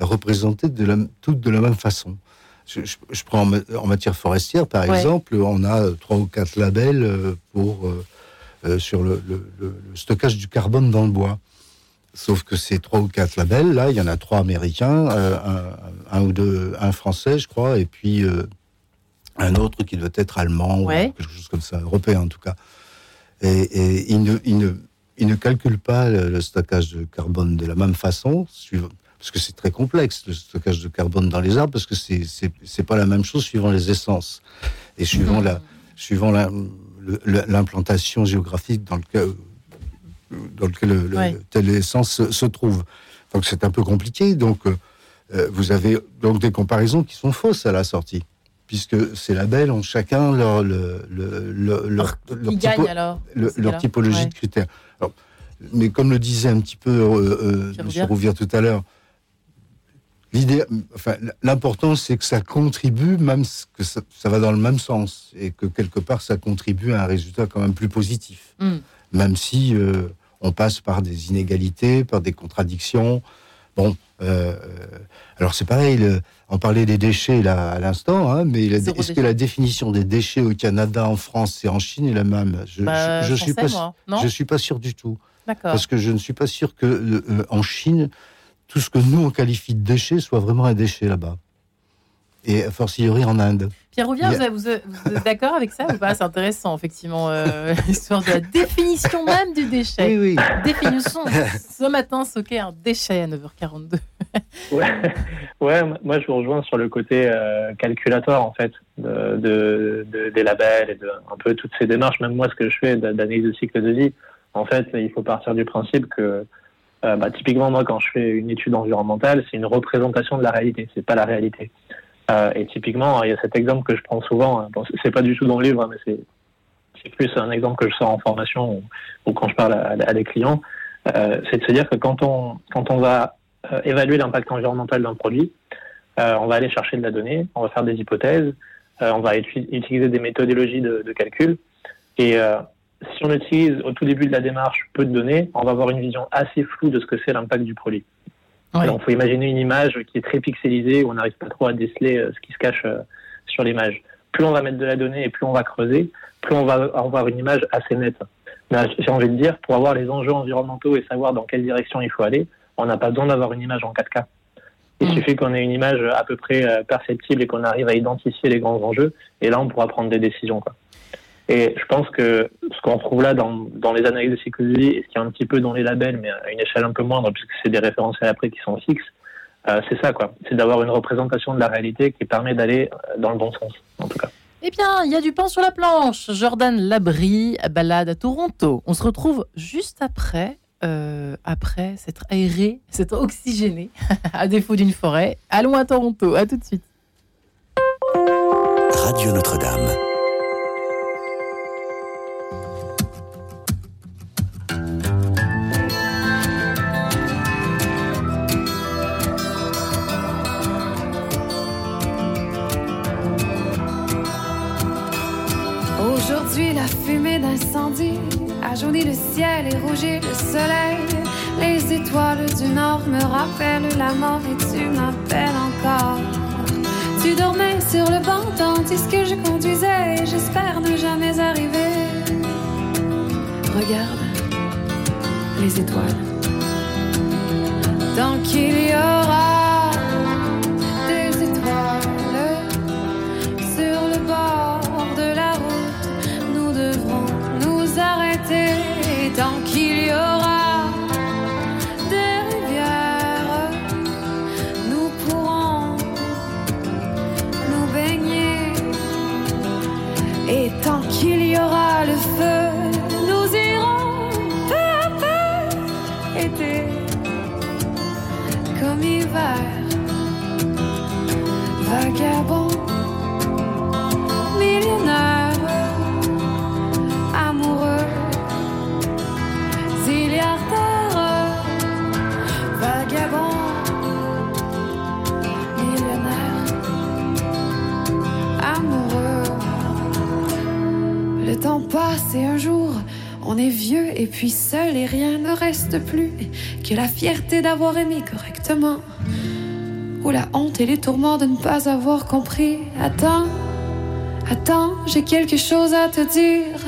représenter de la, toutes de la même façon. Je, je- je prends en, ma- en matière forestière, par Ouais. exemple, on a trois ou quatre labels euh, pour, euh, euh, sur le, le- le- le stockage du carbone dans le bois. Sauf que ces trois ou quatre labels, là, il y en a trois américains, euh, un, un ou deux, un français, je crois, et puis euh, un autre qui doit être allemand Ouais. ou quelque chose comme ça, européen en tout cas. Et, et ils, ne, ne, calculent pas le, le stockage de carbone de la même façon, suivant- parce que c'est très complexe le stockage de carbone dans les arbres, parce que c'est pas la même chose suivant les essences et suivant la suivant la- le- l'implantation géographique dans lequel dans lequel le- Ouais. telle essence se, se trouve. Donc c'est un peu compliqué. Donc euh, euh, vous avez donc des comparaisons qui sont fausses à la sortie, puisque ces labels ont chacun leur le, le- le- leur, leur typo- alors typologie Ouais. de critères. Alors, mais comme le disait un petit peu euh, euh, M. Rouvière. Tout à l'heure, enfin, l'important c'est que ça contribue, même que ça, ça va dans le même sens, et que quelque part ça contribue à un résultat quand même plus positif, Hmm. même si euh, on passe par des inégalités, par des contradictions. Bon, euh, euh, alors c'est pareil, le- on parlait des déchets là à l'instant, hein, mais est-ce que la définition des déchets au Canada, en France et en Chine est la même? Je, Bah, je, je suis pas, moi, non? je suis pas sûr du tout, parce que je ne suis pas sûr que euh, en Chine, tout ce que nous on qualifie de déchet soit vraiment un déchet là-bas. Et a fortiori en Inde. Pierre Rouvière, a- vous, êtes- vous êtes d'accord avec ça ou pas? C'est intéressant, effectivement, euh, l'histoire de la définition même du déchet. Oui, oui. Définissons ce matin ce qu'est un déchet à 9h42. Ouais, ouais, moi je vous rejoins sur le côté euh, calculatoire en fait de, de- de- des labels et de un peu toutes ces démarches. Même moi, ce que je fais d'a- d'analyse de cycle de vie, en fait, il faut partir du principe que euh, bah, typiquement moi, quand je fais une étude environnementale, c'est une représentation de la réalité, c'est pas la réalité. Euh, et typiquement, il y a cet exemple que je prends souvent. hein. Bon, c'est- pas du tout dans le livre, hein, mais c'est plus un exemple que je sors en formation ou, quand je parle à, des clients. Euh, c'est de se dire que quand on quand on va euh, évaluer l'impact environnemental d'un produit. Euh, on va aller chercher de la donnée, on va faire des hypothèses, on va uti- utiliser des méthodologies de, de calcul. Et si on utilise au tout début de la démarche peu de données, on va avoir une vision assez floue de ce que c'est l'impact du produit. Il faut imaginer une image qui est très pixelisée, où on n'arrive pas trop à déceler euh, ce qui se cache euh, sur l'image. Plus on va mettre de la donnée et plus on va creuser, plus on va avoir une image assez nette. Mais j'ai envie de dire, pour avoir les enjeux environnementaux et savoir dans quelle direction il faut aller, on n'a pas besoin d'avoir une image en 4K. Il Mm. suffit qu'on ait une image à peu près euh, perceptible et qu'on arrive à identifier les grands enjeux, et là on pourra prendre des décisions. Quoi. Et je pense que ce qu'on retrouve là dans, dans les analyses de cycle de vie, et ce qui est un petit peu dans les labels, mais à une échelle un peu moindre, puisque c'est des référentiels après qui sont fixes, euh, c'est ça, quoi. C'est d'avoir une représentation de la réalité qui permet d'aller euh, dans le bon sens, en tout cas. Eh bien, il y a du pain sur la planche. Jordan Labrie, balade à Toronto. On se retrouve juste après, euh, après s'être aéré, s'être oxygéné, à défaut d'une forêt. Allons à Toronto. À tout de suite. Radio Notre-Dame. A jauni le ciel et rougi le soleil. Les étoiles du nord me rappellent la mort et tu m'appelles encore. Tu dormais sur le banc tandis que je conduisais. J'espère ne jamais arriver. Regarde les étoiles. Tant qu'il y aura vagabond, millionnaire, amoureux, zilliardaire, vagabond, millionnaire, amoureux. Le temps passe et un jour, on est vieux et puis seul et rien ne reste plus que la fierté d'avoir aimé correctement. Ou la honte et les tourments de ne pas avoir compris. Attends, attends, j'ai quelque chose à te dire.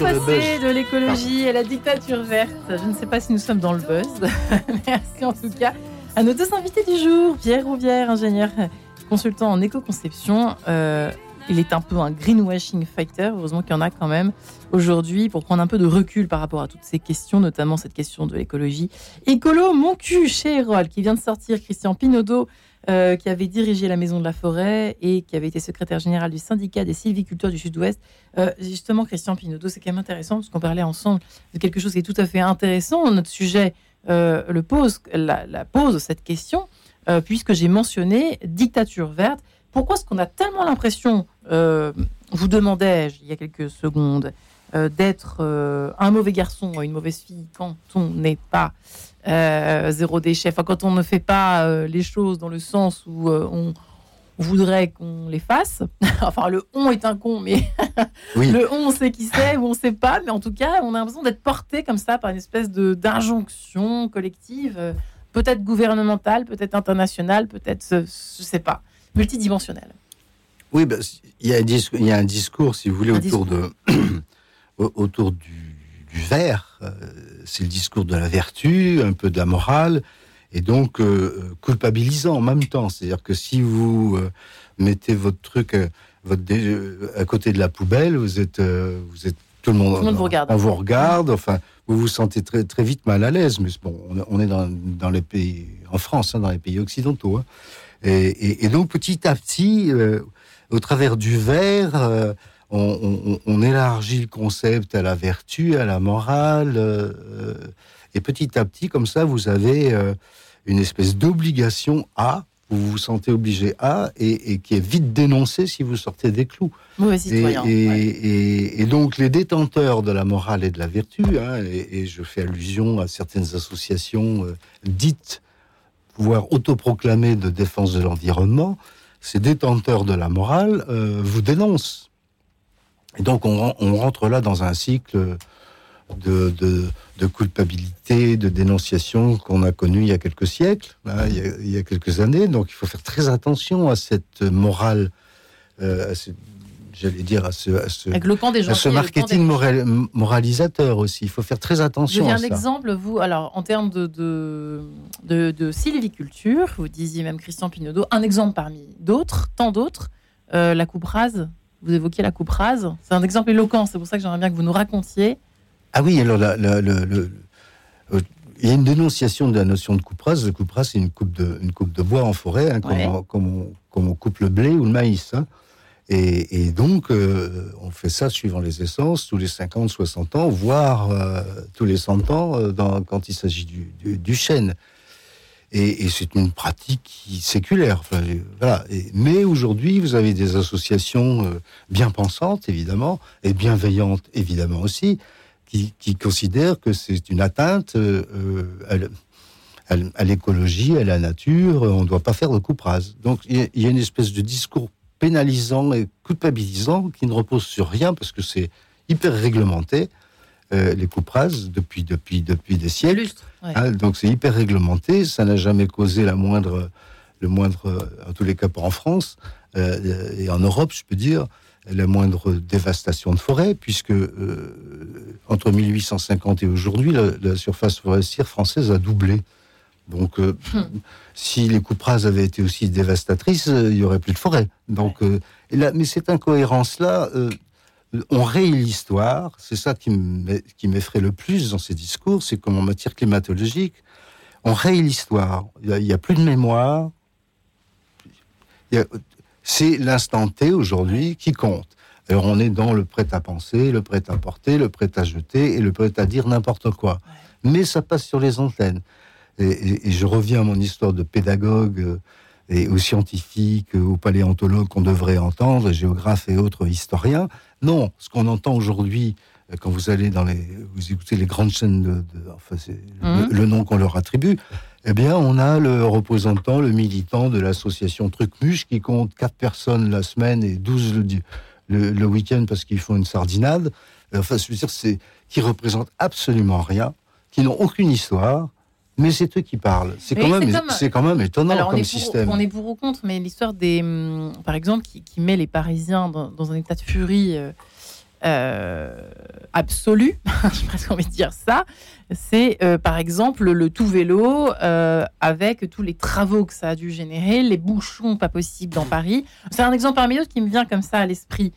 Nous passer de l'écologie à la dictature verte. Je ne sais pas si nous sommes dans le buzz. Merci en tout cas à nos deux invités du jour. Pierre Rouvière, ingénieur consultant en éco-conception. Euh, il est un peu un greenwashing fighter. Heureusement qu'il y en a quand même aujourd'hui pour prendre un peu de recul par rapport à toutes ces questions, notamment cette question de l'écologie. Écolo, mon cul chez Erol, qui vient de sortir, Christian Pinaudot, euh, qui avait dirigé la Maison de la Forêt et qui avait été secrétaire général du syndicat des sylviculteurs du Sud-Ouest. Euh, justement, Christian Pinaudot, c'est quand même intéressant parce qu'on parlait ensemble de quelque chose qui est tout à fait intéressant. Notre sujet euh, le pose, la, la pose cette question, puisque j'ai mentionné dictature verte. Pourquoi est-ce qu'on a tellement l'impression, vous demandais-je il y a quelques secondes, d'être un mauvais garçon ou une mauvaise fille quand on n'est pas euh, zéro déchet, enfin, quand on ne fait pas euh, les choses dans le sens où euh, on voudrait qu'on les fasse. enfin, le on est un con, mais Oui. le on, on sait qui c'est ou on sait pas, mais en tout cas, on a l'impression d'être porté comme ça par une espèce de d'injonction collective, peut-être gouvernementale, peut-être internationale, peut-être, je sais pas, multidimensionnelle. Oui, ben, il y, a un discours, il y a un discours, si vous voulez, Un autour, de, au- autour du, du verre. Euh, C'est le discours de la vertu, un peu de la morale, et donc euh, culpabilisant en même temps. C'est-à-dire que si vous euh, mettez votre truc euh, votre dé- à côté de la poubelle, vous êtes, euh, vous êtes tout le monde, Tout le monde vous regarde. on vous regarde. Enfin, vous vous sentez très très vite mal à l'aise. Mais bon, on, est dans, dans les pays en France, hein, dans les pays occidentaux. hein. Et, et- et donc petit à petit, au travers du verre, on, on- on élargit le concept à la vertu, à la morale, euh, euh, et petit à petit, comme ça, vous avez euh, une espèce d'obligation à, vous vous sentez obligé à, et, et qui est vite dénoncée si vous sortez des clous. Mauvais citoyen. et- ouais. et- et donc les détenteurs de la morale et de la vertu, hein, et, je fais allusion à certaines associations euh, dites, voire autoproclamées de défense de l'environnement, ces détenteurs de la morale vous dénoncent. Et donc on, ren- on rentre là dans un cycle de, de- de culpabilité, de dénonciation qu'on a connu il y a quelques siècles, hein, il, y a, il y a quelques années. Donc il faut faire très attention à cette morale, euh, à ce- j'allais dire à ce, à à marketing moral- moralisateur aussi. Il faut faire très attention à un ça. exemple, vous, alors en termes de, de, de, de sylviculture, vous disiez même Christian Pinaudot, un exemple parmi d'autres, tant d'autres, euh, la coupe rase. Vous évoquiez la coupe rase. C'est un exemple éloquent, c'est pour ça que j'aimerais bien que vous nous racontiez. Ah oui, alors la- euh, il y a une dénonciation de la notion de coupe rase. La coupe rase, c'est une coupe de, une coupe de bois en forêt, hein, comme, Ouais. on, comme on- comme on coupe le blé ou le maïs. hein. Et, et donc, euh, on fait ça suivant les essences, tous les 50, 60 ans, voire euh, tous les 100 ans dans- quand il s'agit du, du, du chêne. Et, c'est une pratique séculaire. Euh, mais aujourd'hui, vous avez des associations euh, bien pensantes, évidemment, et bienveillantes, évidemment aussi, qui, considèrent que c'est une atteinte euh, à l'écologie, à la nature. On ne doit pas faire de coupe. Donc, il y a une espèce de discours pénalisant et culpabilisant qui ne repose sur rien parce que c'est hyper réglementé. Euh, les coupes rases depuis, depuis, depuis des siècles. Hein, donc c'est hyper réglementé, ça n'a jamais causé la moindre, le moindre, en tous les cas pas en France euh, et en Europe, je peux dire, la moindre dévastation de forêt, puisque euh, entre 1850 et aujourd'hui, la, surface forestière française a doublé. Donc, euh, hmm. si les coupes rases avaient été aussi dévastatrices, il n'y aurait plus de forêt. Donc, et là, mais cette incohérence-là, on raye l'histoire. C'est ça qui m'effraie le plus dans ces discours, c'est comme en matière climatologique, on raye l'histoire. Il n'y a, plus de mémoire. C'est l'instant T aujourd'hui qui compte. Alors on est dans le prêt à penser, le prêt à porter, le prêt à jeter et le prêt à dire n'importe quoi. Mais ça passe sur les antennes. Et, je reviens à mon histoire de pédagogue euh, et aux scientifiques, aux paléontologues qu'on devrait entendre, géographes et autres historiens. Non, ce qu'on entend aujourd'hui, euh, quand vous allez dans les, vous écoutez les grandes chaînes de, enfin c'est le, mmh. nom qu'on leur attribue, eh bien, on a le représentant, le militant de l'association Trucmuche qui compte 4 personnes la semaine et 12 le, le, week-end parce qu'ils font une sardinade. Enfin, je veux dire, c'est qui représentent absolument rien, qui n'ont aucune histoire. Mais c'est eux qui parlent. C'est quand, même, c'est quand même étonnant comme système. on est pour ou contre, mais l'histoire des, hum, par exemple, qui, met les Parisiens dans, un état de furie euh, euh, absolu, j'ai presque envie de dire ça, c'est euh, par exemple le tout vélo euh, avec tous les travaux que ça a dû générer, les bouchons pas possibles dans Paris. C'est un exemple parmi d'autres qui me vient comme ça à l'esprit.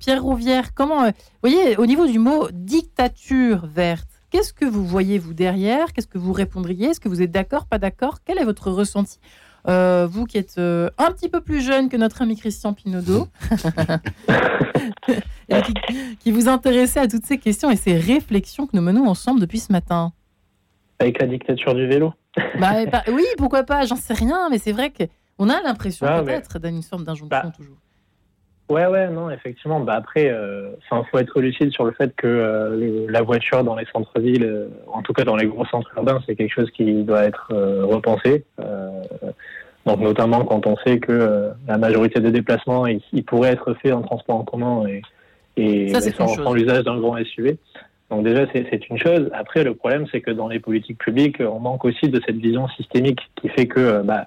Pierre Rouvière, comment, vous voyez, au niveau du mot dictature verte, qu'est-ce que vous voyez vous derrière? Qu'est-ce que vous répondriez? Est-ce que vous êtes d'accord, pas d'accord? Quel est votre ressenti? Vous qui êtes un petit peu plus jeune que notre ami Christian Pinaudot, qui, vous intéressait à toutes ces questions et ces réflexions que nous menons ensemble depuis ce matin. Avec la dictature du vélo. Bah, Oui, pourquoi pas, j'en sais rien, mais c'est vrai qu'on a l'impression ah, peut-être d'une forme d'injonction bah, toujours. Ouais, ouais, non, effectivement. Bah après, il euh, faut être lucide sur le fait que euh, la voiture dans les centres-villes, euh, en tout cas dans les gros centres urbains, c'est quelque chose qui doit être repensé. Donc notamment quand on sait que euh, la majorité des déplacements, ils, pourraient être faits en transport en commun et, et sans, l'usage d'un grand SUV. Donc déjà, c'est une chose. Après, le problème, c'est que dans les politiques publiques, on manque aussi de cette vision systémique qui fait que euh, bah,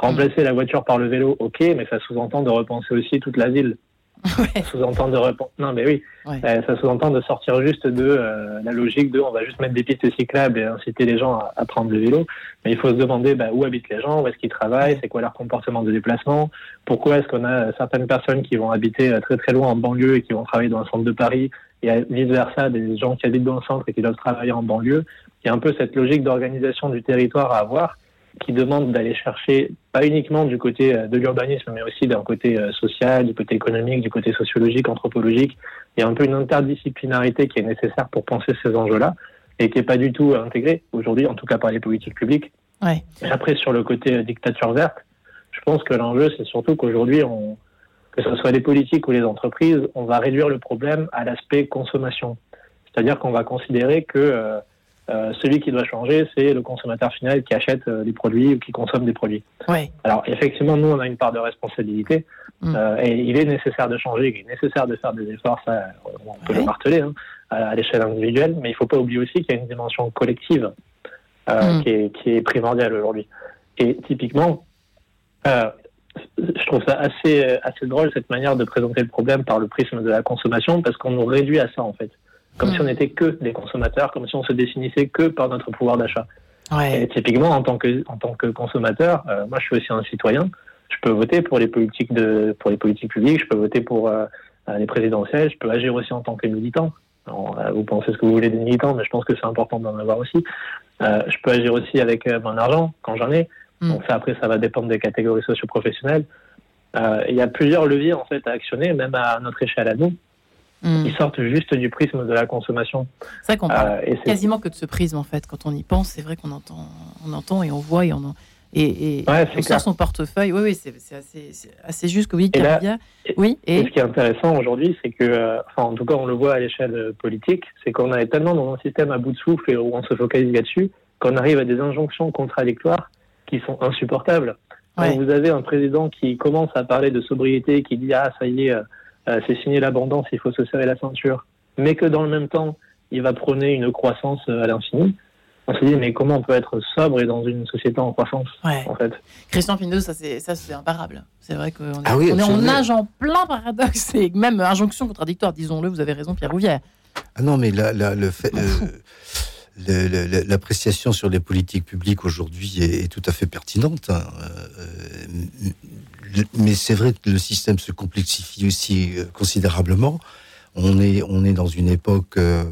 remplacer la voiture par le vélo, ok, mais ça sous-entend de repenser aussi toute la ville. Ça sous-entend de non mais oui, euh, ça sous-entend de sortir juste de euh, la logique de on va juste mettre des pistes cyclables et inciter les gens à, prendre le vélo. Mais il faut se demander bah, où habitent les gens, où est-ce qu'ils travaillent, c'est quoi leur comportement de déplacement, pourquoi est-ce qu'on a certaines personnes qui vont habiter euh, très très loin en banlieue et qui vont travailler dans le centre de Paris et vice versa des gens qui habitent dans le centre et qui doivent travailler en banlieue. Il y a un peu cette logique d'organisation du territoire à avoir qui demande d'aller chercher, pas uniquement du côté euh, de l'urbanisme, mais aussi d'un côté euh, social, du côté économique, du côté sociologique, anthropologique. Il y a un peu une interdisciplinarité qui est nécessaire pour penser ces enjeux-là et qui n'est pas du tout intégrée aujourd'hui, en tout cas par les politiques publiques. Ouais. Après, sur le côté euh, dictature verte, je pense que l'enjeu, c'est surtout qu'aujourd'hui, on, que ce soit les politiques ou les entreprises, on va réduire le problème à l'aspect consommation. C'est-à-dire qu'on va considérer que euh, celui qui doit changer, c'est le consommateur final qui achète euh, des produits ou qui consomme des produits. Alors effectivement, nous, on a une part de responsabilité mm. euh, et il est nécessaire de changer, il est nécessaire de faire des efforts, ça, on peut le marteler hein, à, l'échelle individuelle, mais il ne faut pas oublier aussi qu'il y a une dimension collective mm. qui, est, qui, est, primordiale aujourd'hui. Et typiquement, je trouve ça assez, assez drôle cette manière de présenter le problème par le prisme de la consommation parce qu'on nous réduit à ça en fait comme si on n'était que des consommateurs, comme si on se définissait que par notre pouvoir d'achat. Ouais. Et typiquement, en tant que, en tant que consommateur, euh, moi je suis aussi un citoyen, je peux voter pour les politiques, de, pour les politiques publiques, je peux voter pour euh, les présidentielles, je peux agir aussi en tant que militant. Euh, vous pensez ce que vous voulez des militants, mais je pense que c'est important d'en avoir aussi. je peux agir aussi avec mon argent quand j'en ai. Mm. Donc ça, après, ça va dépendre des catégories socio-professionnelles. Il y a plusieurs leviers en fait à actionner, même à notre échelle à nous. Mm. Ils sortent juste du prisme de la consommation. C'est vrai qu'on parle euh, quasiment que de ce prisme en fait. Quand on y pense, c'est vrai qu'on entend, on entend et on voit et on, et, et on sort son portefeuille. Oui, oui, c'est assez, assez, juste que oui, oui. Et... ce qui est intéressant aujourd'hui, c'est que, euh, enfin, en tout cas, on le voit à l'échelle politique, c'est qu'on est tellement dans un système à bout de souffle et où on se focalise là-dessus qu'on arrive à des injonctions contradictoires qui sont insupportables. Quand vous avez un président qui commence à parler de sobriété, qui dit ah ça y est, euh, c'est signé l'abondance, il faut se serrer la ceinture, mais que dans le même temps il va prôner une croissance euh, à l'infini. On se dit mais comment on peut être sobre et dans une société en croissance en fait? Christian Pinot, ça c'est ça c'est imparable. C'est vrai qu'on est, Ah oui, on est en absolument. nage en plein paradoxe et même injonction contradictoire, disons-le. Vous avez raison, Pierre Rouvière. Ah non, mais la- la- le fait, euh, l'appréciation sur les politiques publiques aujourd'hui est, tout à fait pertinente. hein. Euh, mais c'est vrai que le système se complexifie aussi euh, considérablement. On est, on est dans une époque euh,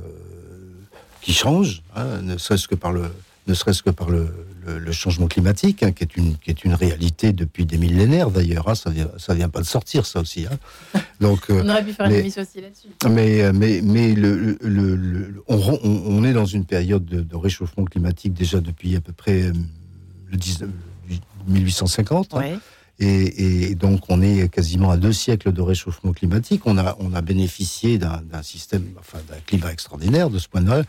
qui change, hein, ne serait-ce que par le, ne serait-ce que par le, le- le changement climatique, hein, qui est une, qui est une réalité depuis des millénaires d'ailleurs. hein. ça vient, ça vient pas de sortir, ça aussi. hein. Donc, euh, On aurait pu faire une émission aussi là-dessus. mais, euh, mais, mais le, le- le- le- on, est dans une période de, de réchauffement climatique déjà depuis à peu près euh, le 19 1850. hein. Ouais. Et, et donc, on est quasiment à deux siècles de réchauffement climatique. On a, on a bénéficié d'un d'un système, enfin, d'un climat extraordinaire de ce point de vue.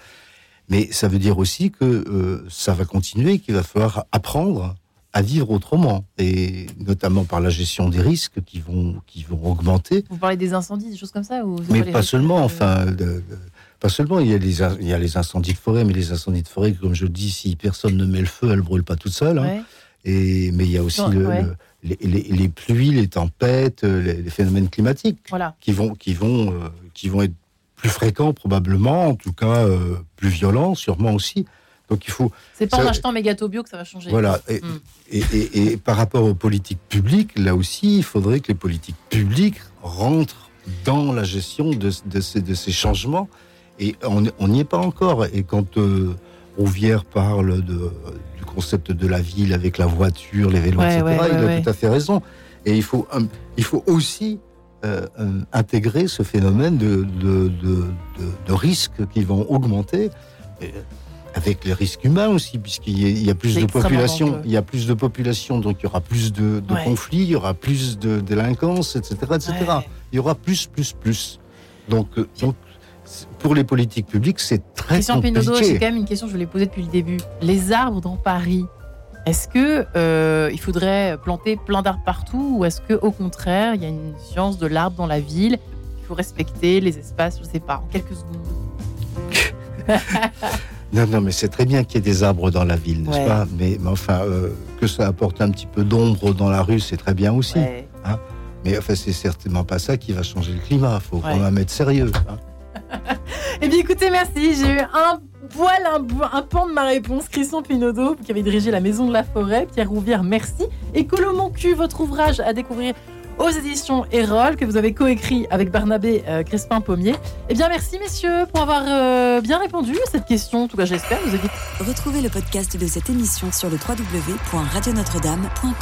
Mais ça veut dire aussi que euh, ça va continuer, qu'il va falloir apprendre à vivre autrement, et notamment par la gestion des risques qui vont, qui vont augmenter. Vous parlez des incendies, des choses comme ça ou Mais pas seulement, enfin, de- de- pas seulement. Il y, a les, in- il y a les incendies de forêt, mais les incendies de forêt, comme je le dis, si personne ne met le feu, elles brûlent pas toutes seules. hein. Et mais il y a aussi le- Ouais. le- les, les- les pluies, les tempêtes, euh, les, les phénomènes climatiques Voilà. qui vont, qui vont, euh, qui vont être plus fréquents probablement, en tout cas euh, plus violents, sûrement aussi. Donc il faut, C'est pas en achetant gâteaux bio que ça va changer. voilà. Et, Mm. et, et- et par rapport aux politiques publiques, là aussi, il faudrait que les politiques publiques rentrent dans la gestion de, de ces, de ces changements. Et on n'y est pas encore. Et quand euh, Rouvière parle de, du concept de la ville avec la voiture, les vélos, Ouais, etc., ouais, ouais, il a tout à fait raison. Et il faut, il faut aussi euh, euh, intégrer ce phénomène de, de, de, de- de risques qui vont augmenter. Et, avec les risques humains aussi, puisqu'il y, a- il y a plus C'est de population, dangereux. il y a plus de population, donc il y aura plus de, Ouais. conflits, il y aura plus de délinquance, etc., etc. Ouais. Il y aura plus, plus, plus. Donc, euh, donc c'est- pour les politiques publiques, c'est très compliqué. quand même une question que je voulais poser depuis le début. Les arbres dans Paris, est-ce que euh, il faudrait planter plein d'arbres partout ou est-ce que au contraire, il y a une science de l'arbre dans la ville Il faut respecter les espaces, je sais pas, en quelques secondes? Non, non, mais c'est très bien qu'il y ait des arbres dans la ville, n'est-ce Ouais. pas? Mais, mais enfin, euh, que ça apporte un petit peu d'ombre dans la rue, c'est très bien aussi. Ouais. Mais enfin, c'est certainement pas ça qui va changer le climat. Il faut Ouais. quand même être sérieux. hein. Eh bien, écoutez, merci. J'ai eu un poil, un, pan de ma réponse. Christian Pinaudot, qui avait dirigé la Maison de la Forêt. Pierre Rouvière, merci. Et Colo Mon cul, votre ouvrage à découvrir aux éditions Erol, que vous avez coécrit avec Barnabé euh, Crespin-Pommier. Eh bien, merci, messieurs, pour avoir euh, bien répondu à cette question. En tout cas, j'espère. Vous avez Retrouvez le podcast de cette émission sur le www.radionotre-dame.com.